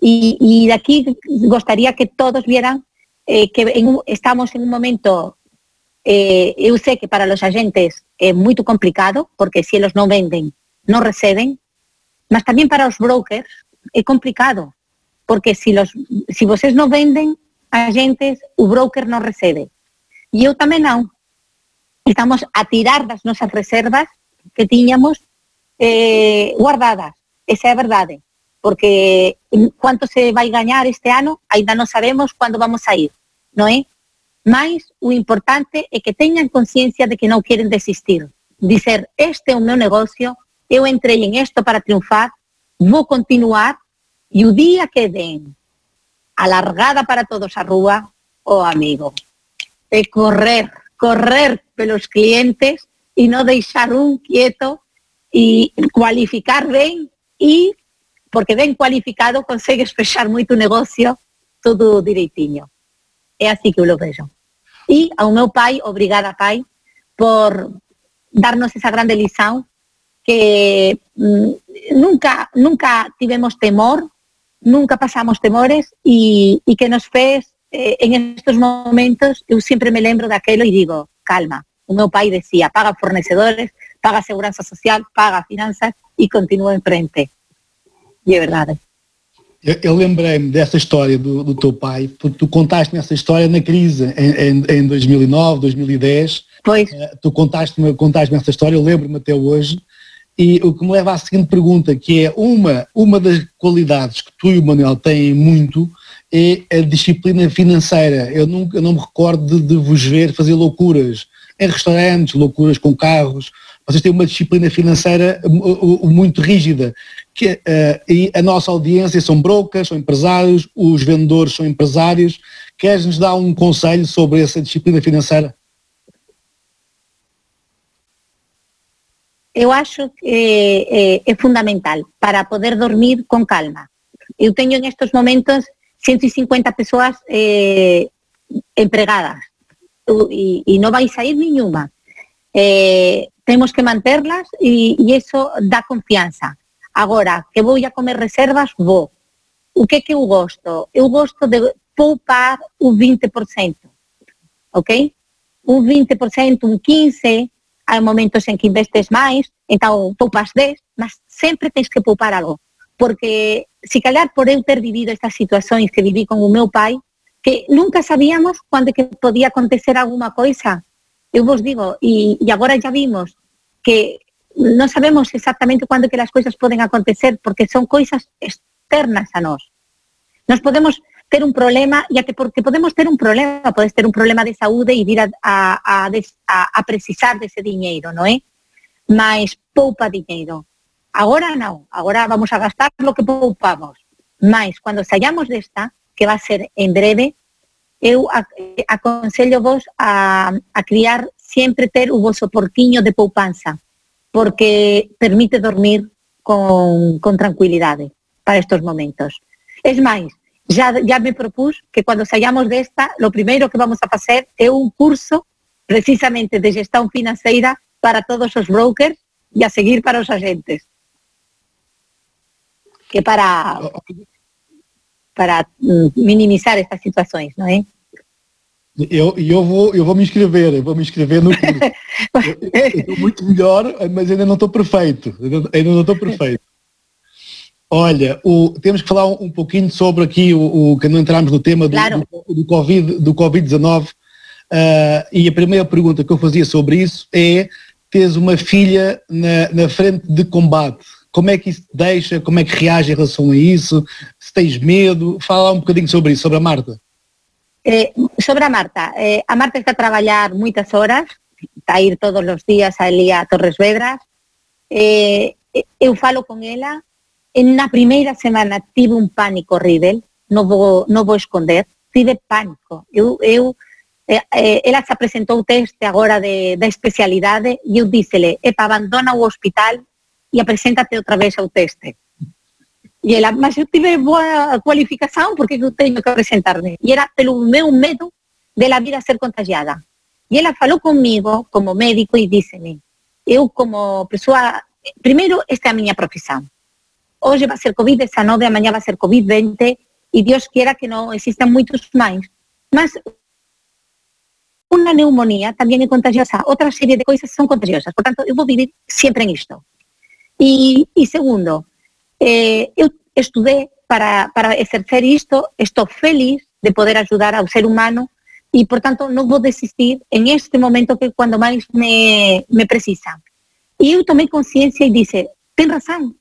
Y, y de aquí gustaría que todos vieran eh, que estamos en un momento, eh, eu sei que para los agentes é muito complicado, porque se eles non venden, non receben, mas tamén para os brokers é complicado, porque se, los, se vocês non venden, agentes, o broker non recebe. E eu tamén non. Estamos a tirar das nosas reservas que tiñamos eh, guardadas. Esa é a verdade. Porque cuánto se vai gañar este ano, ainda non sabemos cando vamos a ir, non é? Mais o importante é que teñan conciencia de que non queren desistir. Dicer, este é o meu negocio, eu entrei en isto para triunfar, vou continuar e o día que den alargada para todos a rúa, o oh amigo, é correr, correr pelos clientes e non deixar un quieto e cualificar ben e porque ben cualificado consegues fechar moito negocio todo direitinho. É así que eu lo vejo. E ao meu pai, obrigada pai, por darnos esa grande lição que mm, nunca nunca tivemos temor, nunca pasamos temores e, que nos fez eh, en estos momentos eu sempre me lembro daquelo e digo, calma, o meu pai decía, paga fornecedores, paga seguranza social, paga finanzas e continúa en frente. E é verdade. Eu, eu lembrei-me dessa história do, do teu pai, porque tu contaste-me essa história na crise em, em, em 2009, 2010. Pois. Uh, tu contaste-me contaste essa história, eu lembro-me até hoje. E o que me leva à seguinte pergunta, que é uma, uma das qualidades que tu e o Manuel têm muito é a disciplina financeira. Eu, nunca, eu não me recordo de, de vos ver fazer loucuras em restaurantes, loucuras com carros. Vocês têm uma disciplina financeira muito rígida. Que, uh, e a nossa audiência são brokers, são empresários, os vendedores são empresários. Queres nos dar um conselho sobre essa disciplina financeira? Eu acho que é, é fundamental para poder dormir com calma. Eu tenho nestes momentos 150 persoas eh, empregadas e, non vai sair nenhuma. Temos que manterlas e, eso dá confianza. Agora, que vou a comer reservas, vou. O que que eu gosto? Eu gosto de poupar o 20%, ok? Un 20%, un 15%, hai momentos en que investes máis, então poupas 10, mas sempre tens que poupar algo porque se calhar por eu ter vivido estas situações que viví con o meu pai, que nunca sabíamos quando que podía acontecer alguma coisa. Eu vos digo, e, e agora já vimos que non sabemos exactamente cando que as coisas poden acontecer porque son coisas externas a nós. Nos podemos ter un problema e até porque podemos ter un problema, podes ter un problema de saúde e vir a, a, a, a, a precisar dese diñeiro, non é? Mas poupa diñeiro. Agora non, agora vamos a gastar lo que poupamos. Mais, cando saíamos desta, que va a ser en breve, eu aconsello vos a, a criar sempre ter o vosso porquiño de poupanza porque permite dormir con, con tranquilidade para estos momentos. Es máis, ya, ya me propus que cando saíamos desta, lo primeiro que vamos a facer é un curso precisamente de gestão financeira para todos os brokers e a seguir para os agentes que para para mm, minimizar estas situações, não é? Eu, eu, vou, eu vou me inscrever, eu vou me inscrever no curso. estou muito melhor, mas ainda não estou perfeito. Ainda não estou perfeito. Olha, o, temos que falar um, um pouquinho sobre aqui o, o, que não entramos no tema do, claro. do, do, Covid, do Covid-19. Uh, e a primeira pergunta que eu fazia sobre isso é: tens uma filha na, na frente de combate como é que isso deixa, como é que reage em relação a isso, se tens medo. Fala um bocadinho sobre isso, sobre a Marta. Eh, sobre a Marta, eh, a Marta está a traballar moitas horas, está a ir todos os días a Elía Torres Vedras, eh, eu falo con ela, en na primeira semana tive un pánico horrible, non vou, non vou esconder, tive pánico. Eu, eu eh, eh, ela se apresentou o teste agora de, da especialidade e eu dísele, epa, abandona o hospital e apreséntate outra vez ao teste. E ela, mas eu tive boa cualificación porque eu teño que presentarme. E era pelo meu medo de la vida ser contagiada. E ela falou comigo como médico e díceme, eu como persoa, primeiro, esta é a miña profesión. Hoxe va a ser COVID-19, amanhã vai ser COVID-20 e Dios quiera que non existan moitos máis. Mas unha neumonía tamén é contagiosa, outra serie de coisas son contagiosas, por tanto, eu vou vivir sempre en isto. E, e segundo, eh, eu estudei para, para exercer isto, estou feliz de poder ajudar ao ser humano e, portanto, non vou desistir en este momento que é cando máis me, me precisa. E eu tomei consciencia e dice, ten razón,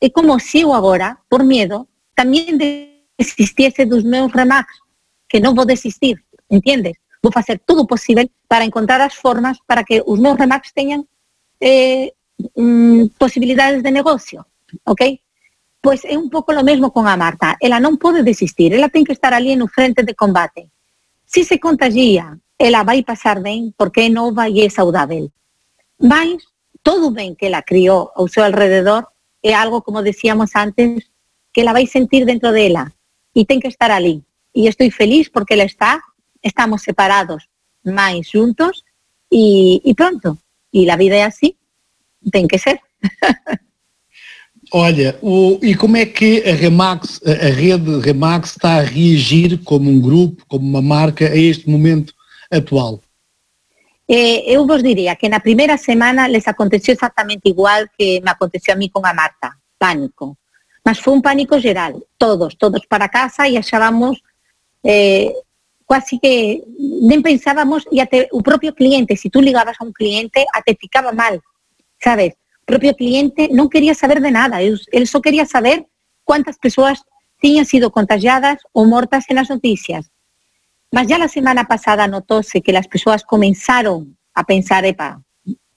é como se eu agora, por miedo, tamén desistiese dos meus remax, que non vou desistir, entendes? Vou facer todo o posible para encontrar as formas para que os meus remax teñan eh, mm, posibilidades de negocio, ok? Pois é un pouco lo mesmo con a Marta. Ela non pode desistir, ela ten que estar ali no frente de combate. Si se contagia, ela vai pasar ben porque é nova e é saudável. Mas todo ben que ela criou ao seu alrededor é algo, como decíamos antes, que ela vai sentir dentro dela e ten que estar ali. E estou feliz porque ela está, estamos separados, máis juntos e, e pronto. E a vida é así, ten que ser. Olha, o, e como é que a Remax, a, rede Remax está a reagir como um grupo, como uma marca a este momento atual? Eh, eu vos diría que na primeira semana les aconteceu exactamente igual que me aconteceu a mí con a Marta, pánico. Mas foi un pánico geral, todos, todos para casa e achábamos eh, quasi que nem pensábamos e até o propio cliente, se si tú ligabas a un cliente, até ficaba mal, sabes? Propio cliente non quería saber de nada, él só quería saber cuántas persoas tiñan sido contagiadas ou mortas en las noticias. Mas ya la semana pasada notóse que las persoas comenzaron a pensar, epa,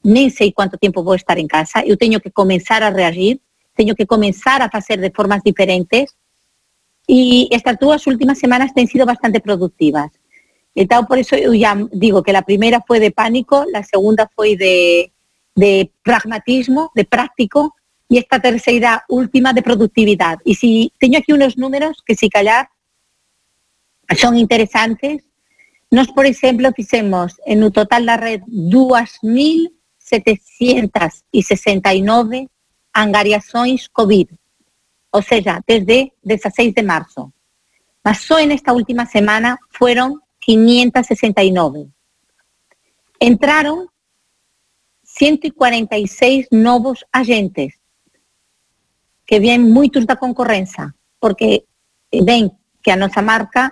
nem sei cuánto tempo vou estar en casa, eu teño que comenzar a reagir, teño que comenzar a facer de formas diferentes, e estas últimas semanas ten sido bastante productivas. Entón, por eso eu ya digo que la primeira foi de pánico, la segunda foi de, de pragmatismo, de práctico, y esta tercera última de productividad. Y si tengo aquí unos números que si callar son interesantes, nos, por ejemplo, fixemos en un total la red 2.769 angariações COVID, o sea, desde 16 de marzo. Mas só en esta última semana fueron 569. Entraron 146 novos agentes que vêm muitos da concorrência, porque ven que a nossa marca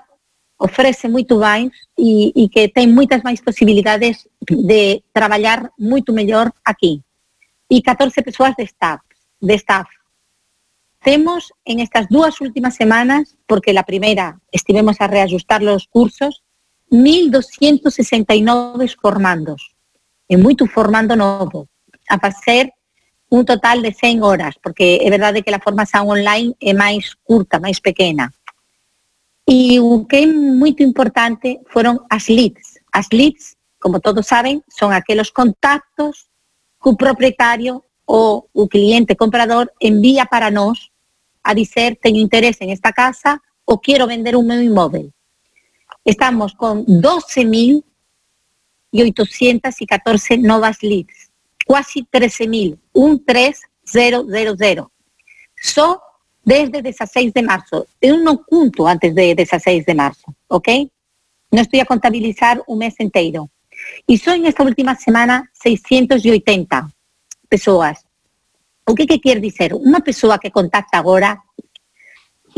oferece muito mais e, que tem muitas mais possibilidades de trabalhar muito melhor aqui. E 14 pessoas de staff. De staff. Temos en estas duas últimas semanas, porque la primeira estivemos a reajustar los cursos, 1.269 formandos e moito formando novo, a facer un total de 100 horas, porque é verdade que a formación online é máis curta, máis pequena. E o que é moito importante foron as leads. As leads, como todos saben, son aqueles contactos que o propietario ou o cliente comprador envía para nós a dizer teño interés en esta casa ou quero vender un meu imóvel. Estamos con 12.000 y 814 novas leads, casi 13.000, un 3000. Só desde 16 de marzo. Eu non conto antes de 16 de marzo, ok? Non estou a contabilizar un mes inteiro. E só en esta última semana 680 persoas. O que que quer dizer? Unha persoa que contacta agora,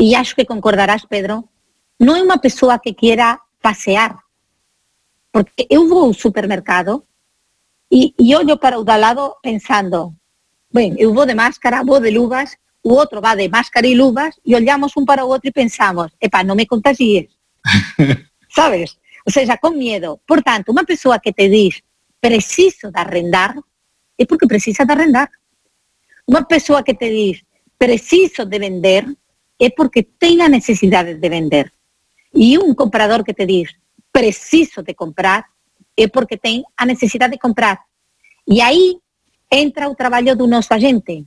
e acho que concordarás, Pedro, non é unha persoa que quiera pasear, porque eu vou ao supermercado e, e olho para o da lado pensando, ben, eu vou de máscara, vou de luvas, o outro va de máscara e luvas e olhamos un para o outro e pensamos, epa, non me contagies. Sabes? O sea, con miedo. Por tanto, unha persoa que te dis preciso de arrendar, é porque precisa de arrendar. Unha persoa que te dis preciso de vender, é porque ten a necesidade de vender. E un comprador que te dis preciso de comprar, é porque ten a necesidade de comprar. E aí entra o traballo do noso agente,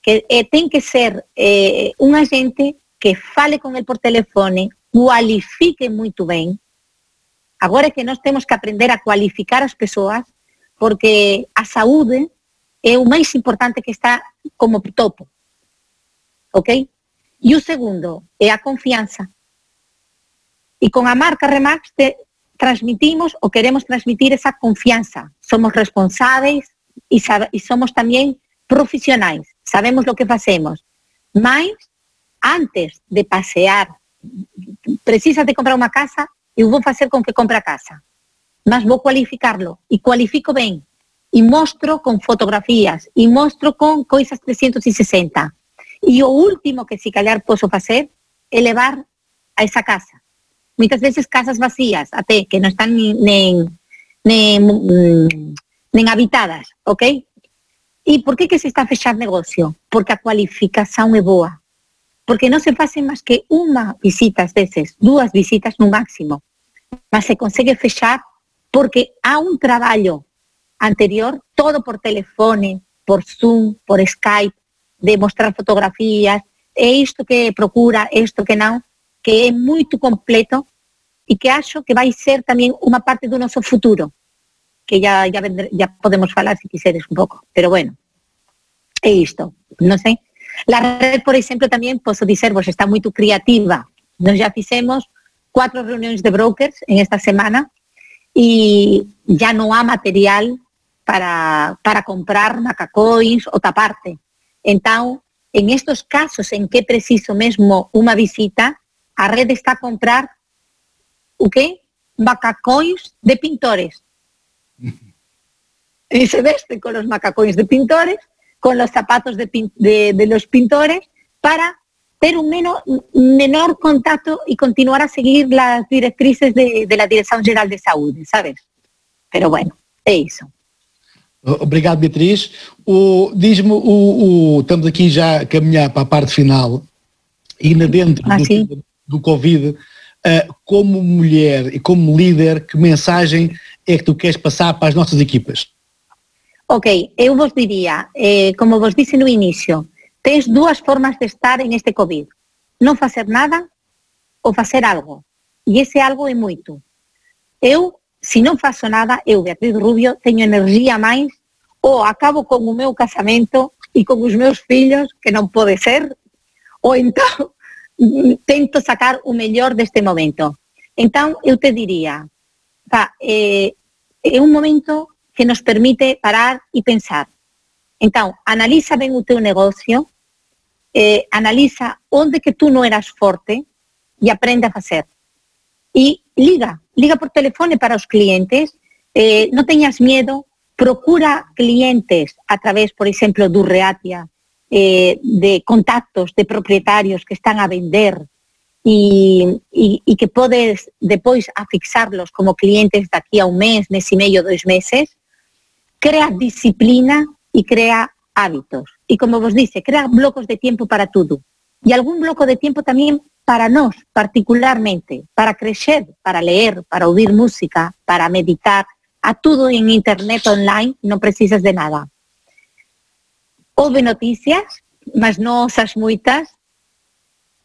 que eh, ten que ser eh, un agente que fale con el por telefone, cualifique moito ben. Agora é que nós temos que aprender a cualificar as persoas porque a saúde é o máis importante que está como topo. Ok? E o segundo é a confianza. E con a marca Remax transmitimos ou queremos transmitir esa confianza. Somos responsáveis e, e somos tamén profesionais. Sabemos lo que facemos. Mas, antes de pasear, precisas de comprar unha casa, eu vou facer con que compre a casa. Mas vou cualificarlo e cualifico ben. E mostro con fotografías e mostro con coisas 360 E o último que si calhar posso facer é levar a esa casa. Muitas veces casas vacías, até que non están nin, nen, nen, nen habitadas, ok? E por que que se está a fechar negocio? Porque a cualificación é boa. Porque non se facen máis que unha visita ás veces, dúas visitas no máximo. Mas se consegue fechar porque há un traballo anterior, todo por telefone, por Zoom, por Skype, de mostrar fotografías, é isto que procura, isto que non, que é moito completo e que acho que vai ser tamén unha parte do noso futuro, que ya, ya, podemos falar se quiseres un pouco, pero bueno, é isto, non sei. La red, por exemplo, tamén posso dizer, vos está moito creativa. Nos já fixemos cuatro reunións de brokers en esta semana e ya non há material para, para comprar macacoins ou taparte. Entón, en estos casos en que preciso mesmo unha visita, a rede está a comprar o que? Macacóns de pintores. y se veste con los macacóns de pintores, con los zapatos de, de, de los pintores, para ter un menor, menor contacto y continuar a seguir las directrices de, de la Dirección General de Saúde, sabes? Pero bueno, é iso. Obrigado, Beatriz. O, Diz-me, o, o, estamos aqui já a caminhar para a parte final e na dentro ah, do, do, Covid, uh, como mulher e como líder, que mensagem é que tu queres passar para as nossas equipas? Ok, eu vos diría, eh, como vos disse no inicio, tens dúas formas de estar en este COVID. Non facer nada ou facer algo. E ese algo é moito. Eu se non faço nada, eu, Beatriz Rubio, teño energía máis ou acabo con o meu casamento e con os meus fillos, que non pode ser, ou entón tento sacar o mellor deste momento. Entón, eu te diría, pa, eh, é un momento que nos permite parar e pensar. Entón, analiza ben o teu negocio, eh, analiza onde que tú non eras forte e aprende a facer. E liga, liga por telefone para os clientes, eh, non teñas miedo, procura clientes a través, por exemplo, do Reatia, eh, de contactos de propietarios que están a vender e, e que podes depois afixarlos como clientes daqui a un mes, mes e medio, dois meses, crea disciplina e crea hábitos. E como vos dice, crea blocos de tiempo para tudo. E algún bloco de tiempo tamén para nós, particularmente, para crecer, para leer, para ouvir música, para meditar, a tudo en internet online, non precisas de nada. Houve noticias, mas non osas moitas,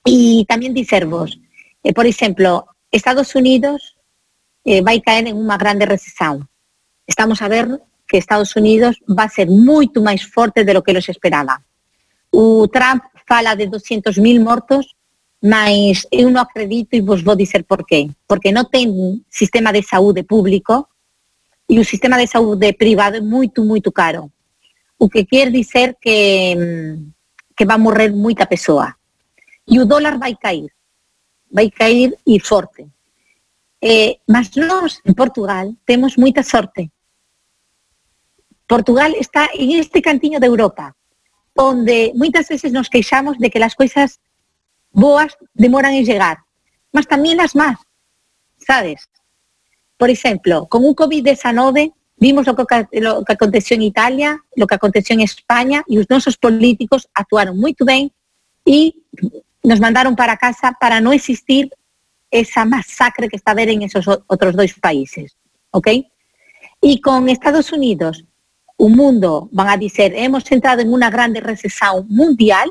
e tamén dicervos, eh, por exemplo, Estados Unidos eh, vai caer en unha grande recesión. Estamos a ver que Estados Unidos va a ser moito máis forte de lo que los esperaba. O Trump fala de 200.000 mortos, mas eu non acredito e vos vou dizer por qué. Porque non ten sistema de saúde público e o sistema de saúde privado é moito, moito caro. O que quer dizer que, mm, que va morrer moita persoa. E o dólar vai cair. Vai cair e forte. Eh, mas nós, en Portugal, temos moita sorte. Portugal está en este cantiño de Europa, onde moitas veces nos queixamos de que as coisas boas demoran en llegar, mas tamén as más, sabes? Por exemplo, con un COVID-19 vimos lo que, lo que aconteció en Italia, lo que aconteció en España e os nosos políticos actuaron moito ben e nos mandaron para casa para non existir esa masacre que está a ver en esos outros dois países, ok? E con Estados Unidos, o mundo, van a dizer, hemos entrado en unha grande recesión mundial,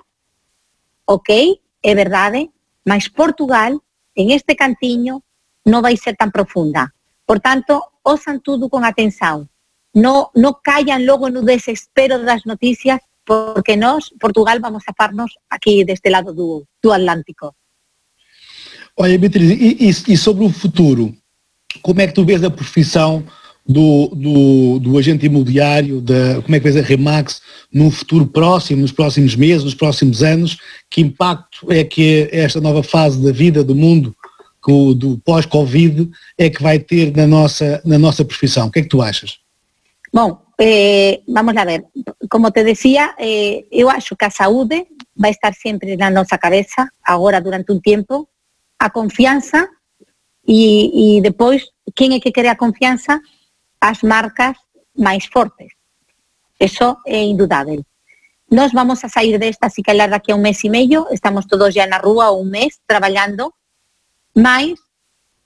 ok, é verdade, mas Portugal, en este cantiño, non vai ser tan profunda. Por tanto, osan tudo con atención. No, no callan logo no desespero das noticias porque nós, Portugal, vamos a farnos aquí deste lado do, do Atlántico. Olha, Beatriz, e, e, e, sobre o futuro? Como é que tu vês a profissão do, do, do agente imobiliário, da, como é que vês a Remax num futuro próximo, nos próximos meses, nos próximos anos? Que impacto é que esta nova fase da vida, do mundo, do pós-Covid, é que vai ter na nossa, na nossa profissão? O que é que tu achas? Bom, eh, vamos a ver, como te decía, eh, eu acho que a saúde vai estar sempre na nosa cabeza, agora durante un tempo, a confianza e, e depois, quen é que quere a confianza? As marcas máis fortes. Eso é indudável. Nos vamos a sair desta, así que daqui a un mes e medio, estamos todos ya na rúa un mes traballando, Mais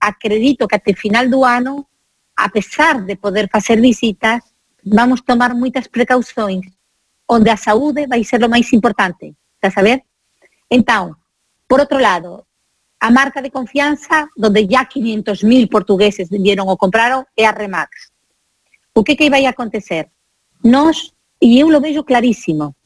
acredito que até final do ano, a pesar de poder facer visitas, vamos tomar moitas precaucións onde a saúde vai ser o máis importante, está a saber? Entón, por outro lado, a marca de confianza donde ya 500.000 portugueses vendieron ou compraron é a Remax. O que que vai acontecer? Nós, e eu lo vejo clarísimo,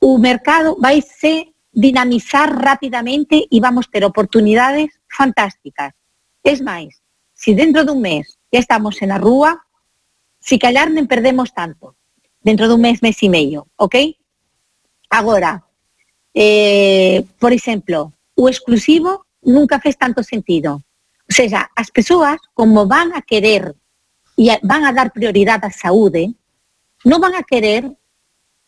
o mercado vai se dinamizar rapidamente e vamos ter oportunidades fantásticas. Es máis, si dentro dun mes ya estamos en a rúa, si callar nem perdemos tanto. Dentro dun mes, mes e medio, ok? Agora, eh, por exemplo, o exclusivo nunca fez tanto sentido. O sea, as persoas, como van a querer e van a dar prioridade á saúde, non van a querer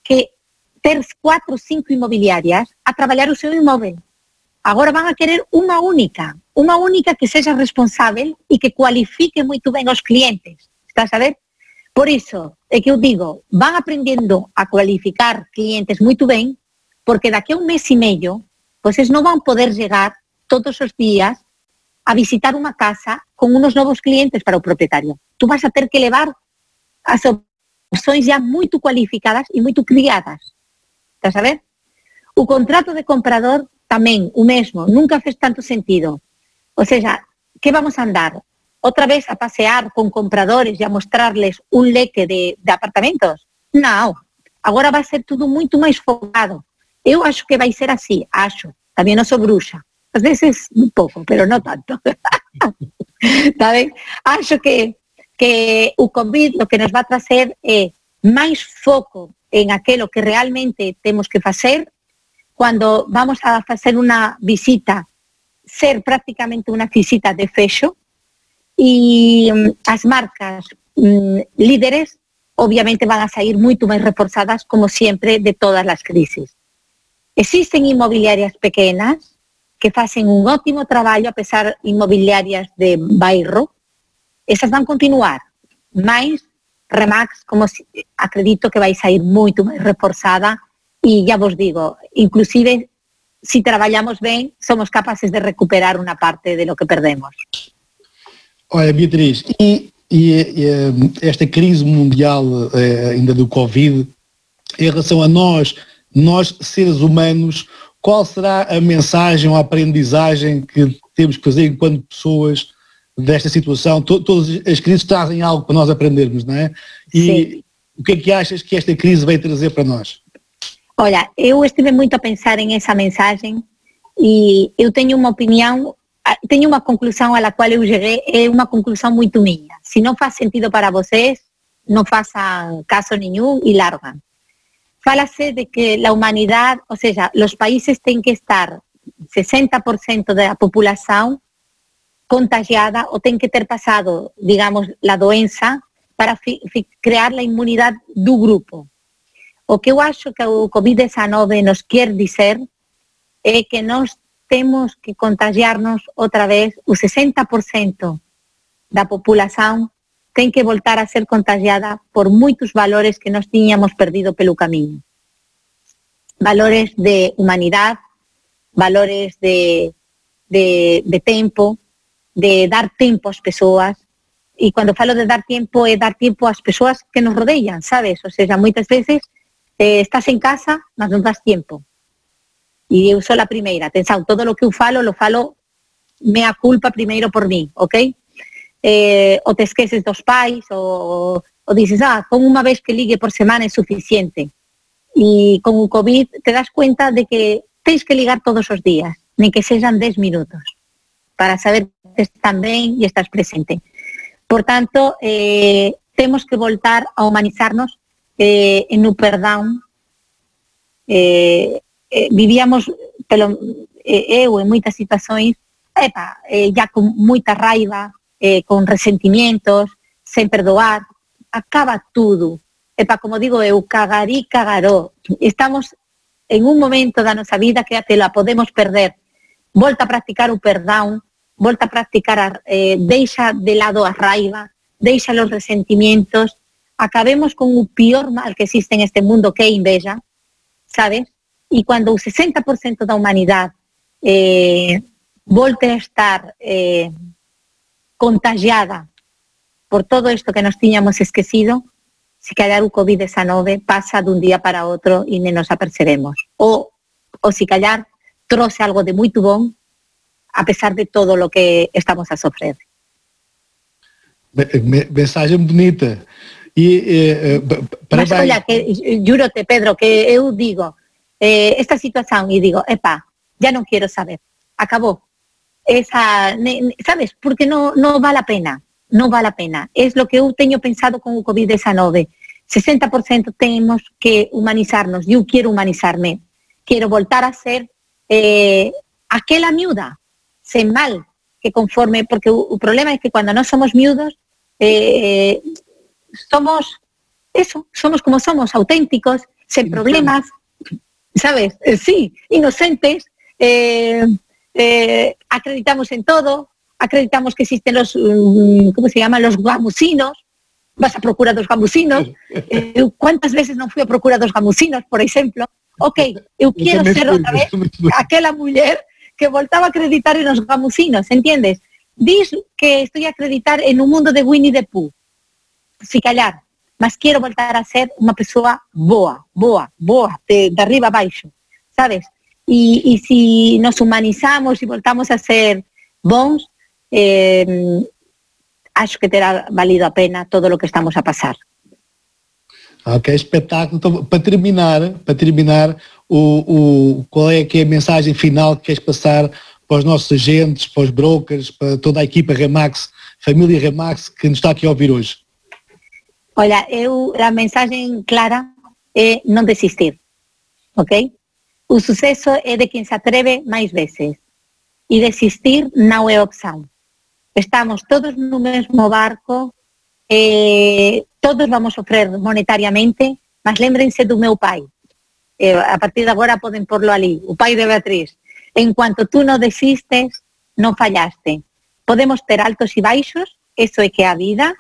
que ter cuatro ou cinco inmobiliarias a traballar o seu imóvel. Agora van a querer unha única, unha única que sexa responsable e que cualifique moito ben os clientes. Estás a ver? Por iso é que eu digo, van aprendendo a cualificar clientes moito ben, porque daqui a un mes e medio, vocês non van poder llegar todos os días a visitar unha casa con unos novos clientes para o propietario. Tú vas a ter que levar as opções já moito cualificadas e moito criadas. Estás a ver? O contrato de comprador tamén, o mesmo, nunca fez tanto sentido. O sea, que vamos a andar? outra vez a pasear con compradores e a mostrarles un leque de, de apartamentos? Non, agora vai ser tudo muito máis focado. Eu acho que vai ser así, acho. Tamén non sou bruxa. Às veces un pouco, pero non tanto. Está ben? Acho que, que o COVID o que nos va a trazer é máis foco en aquelo que realmente temos que facer cando vamos a facer unha visita ser prácticamente unha visita de fexo, e um, as marcas um, líderes obviamente van a sair moito máis reforzadas como sempre de todas as crisis. Existen inmobiliarias pequenas que facen un ótimo traballo a pesar inmobiliarias de bairro, esas van continuar, máis Remax, como acredito que vai sair moito máis reforzada e ya vos digo, inclusive si traballamos ben, somos capaces de recuperar unha parte de lo que perdemos. Olha, Beatriz, e, e, e esta crise mundial eh, ainda do Covid, em relação a nós, nós seres humanos, qual será a mensagem ou a aprendizagem que temos que fazer enquanto pessoas desta situação? Todas as crises trazem algo para nós aprendermos, não é? E Sim. o que é que achas que esta crise vai trazer para nós? Olha, eu estive muito a pensar em essa mensagem e eu tenho uma opinião Ah, teño unha conclusión a la cual eu cheguei, é unha conclusión moito miña. Se non faz sentido para vocês, non façan caso ningún e largan. Fálase de que la humanidade, ou seja, los países ten que estar 60% da populación contagiada ou ten que ter pasado, digamos, la doença para crear la inmunidade do grupo. O que eu acho que o COVID-19 nos quer dizer é que nós temos que contagiarnos outra vez, o 60% da população ten que voltar a ser contagiada por moitos valores que nós tiñamos perdido pelo camiño. Valores de humanidade, valores de, de, de tempo, de dar tempo ás persoas, e cando falo de dar tempo é dar tempo ás persoas que nos rodean, sabes? O sea, moitas veces eh, estás en casa, mas non das tempo. E eu sou a primeira, todo o que eu falo, lo falo mea culpa primeiro por mí, ok? eh, o te esqueces dos pais o, o dices, ah, con unha vez que ligue por semana é suficiente. E con o COVID te das cuenta de que tens que ligar todos os días, nem que sexan 10 minutos, para saber que están ben e estás presente. Por tanto, eh, temos que voltar a humanizarnos eh, en un perdón. Eh, eh, vivíamos, pelo, eh, eu en moitas situacións, epa, ya con moita raiva, con resentimientos, sen perdoar, acaba tudo. Epa, como digo eu, cagarí, cagaró. Estamos en un momento da nosa vida que até la podemos perder. Volta a practicar o perdón, volta a practicar, a, eh, de lado a raiva, deixa los resentimientos, acabemos con o pior mal que existe en este mundo que é inveja, sabes? E cando o 60% da humanidade eh, volte a estar eh, contagiada por todo isto que nos tiñamos esquecido, se calhar o COVID-19 pasa dun día para outro e nem nos apercebemos. Ou, ou se calhar trouxe algo de moito bom a pesar de todo o que estamos a sofrer. Mensagem bonita. E, eh, Mas olha, que, juro-te, Pedro, que eu digo eh, esta situación e digo, epa, ya non quero saber, acabou, esa, sabes, porque no, no vale a pena, no vale a pena. Es lo que eu teño pensado con o COVID-19. 60% tenemos que humanizarnos, yo quiero humanizarme, quiero voltar a ser eh, aquela miuda, sen mal, que conforme, porque o, o problema é que cando non somos miudos, eh, somos eso, somos como somos, auténticos, sen problemas, sabes, eh, sí, inocentes, eh, eh, acreditamos en todo, acreditamos que existen los, um, ¿cómo se llaman? Los gamusinos, vas a procura dos gamusinos, eh, ¿cuántas veces non fui a procura dos gamusinos, por exemplo? Ok, eu quero ser outra vez aquela muller que voltaba a acreditar en os gamusinos, entendes? Dis que estoy a acreditar en un mundo de Winnie the Pooh, si callar, mas quero voltar a ser unha persoa boa, boa, boa, de, de arriba baixo, sabes? y, y si nos humanizamos y voltamos a ser bons, eh, acho que terá valido a pena todo o que estamos a passar. Ok, espetáculo. Então, para terminar, para terminar, o, o, qual é que é a mensagem final que queres passar para os nossos agentes, para os brokers, para toda a equipa Remax, família Remax que nos está aqui a ouvir hoje? Olha, eu, a mensagem clara é não desistir, ok? O suceso é de quen se atreve máis veces. E desistir non é opción. Estamos todos no mesmo barco, eh, todos vamos sofrer monetariamente, mas lembrense do meu pai. Eh, a partir de agora poden porlo ali, o pai de Beatriz. En cuanto tú non desistes, non fallaste. Podemos ter altos e baixos, eso é que é vida,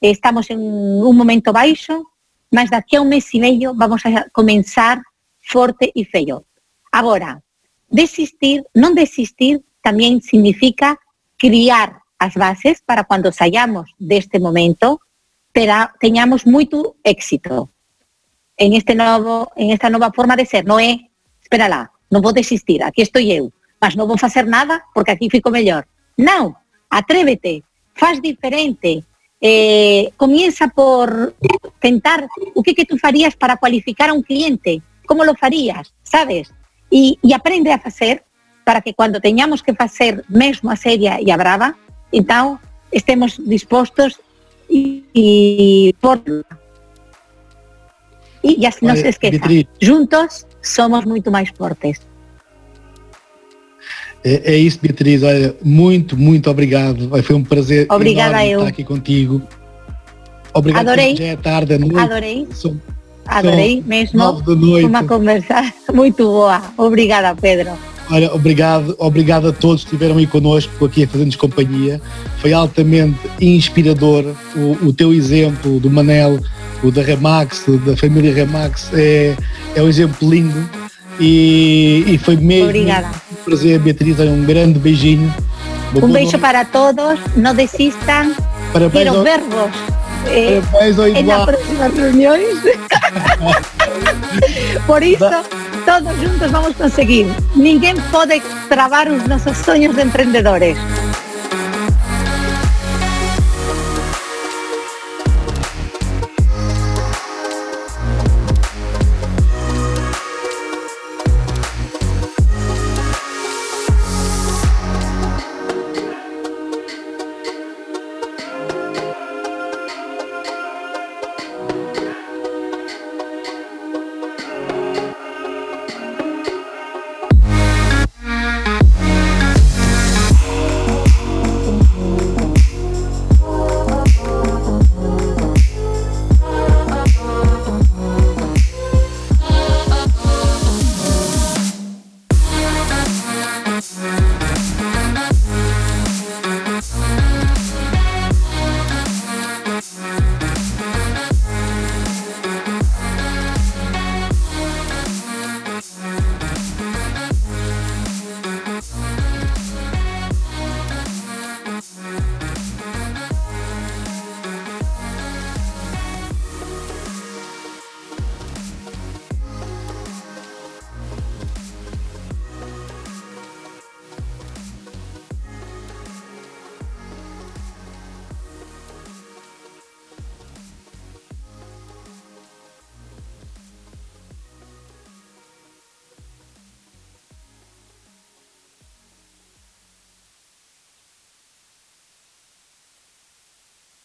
estamos en un momento baixo, mas daqui a un mes e medio vamos a comenzar forte e feio. Agora, desistir, non desistir tamén significa criar as bases para cando saiamos deste momento terá, teñamos éxito en este novo en esta nova forma de ser, non é, espera lá, non vou desistir, aquí estou eu, mas non vou facer nada porque aquí fico mellor. Non, atrévete, faz diferente, eh, comienza por tentar o que que tú farías para cualificar a un cliente, como lo farías, sabes? e, e aprende a facer para que cando teñamos que facer mesmo a seria e a brava, então estemos dispostos e, e por e ya non se esqueça, juntos somos muito máis fortes. É, é isso, Beatriz. Olha, muito, muito obrigado. Foi um prazer Obrigada eu. estar aqui contigo. Obrigado. Adorei. Já é tarde, à noite. Adorei. São, Adorei mesmo da noite. uma conversa muito boa. Obrigada, Pedro. Olha, obrigado, obrigado a todos que estiveram aí connosco, aqui a fazer-nos companhia. Foi altamente inspirador o, o teu exemplo do Manel, o da Remax, da família Remax, é, é um exemplo lindo e, e foi mesmo Obrigada. um prazer, Beatriz, um grande beijinho. Boa beijo para todos, no desistan, Parabéns quiero ao, vervos eh, parabéns ao las Eduardo. próximas reuniones. Por iso, todos juntos vamos conseguir. Ninguén pode trabar os nosos soños de emprendedores.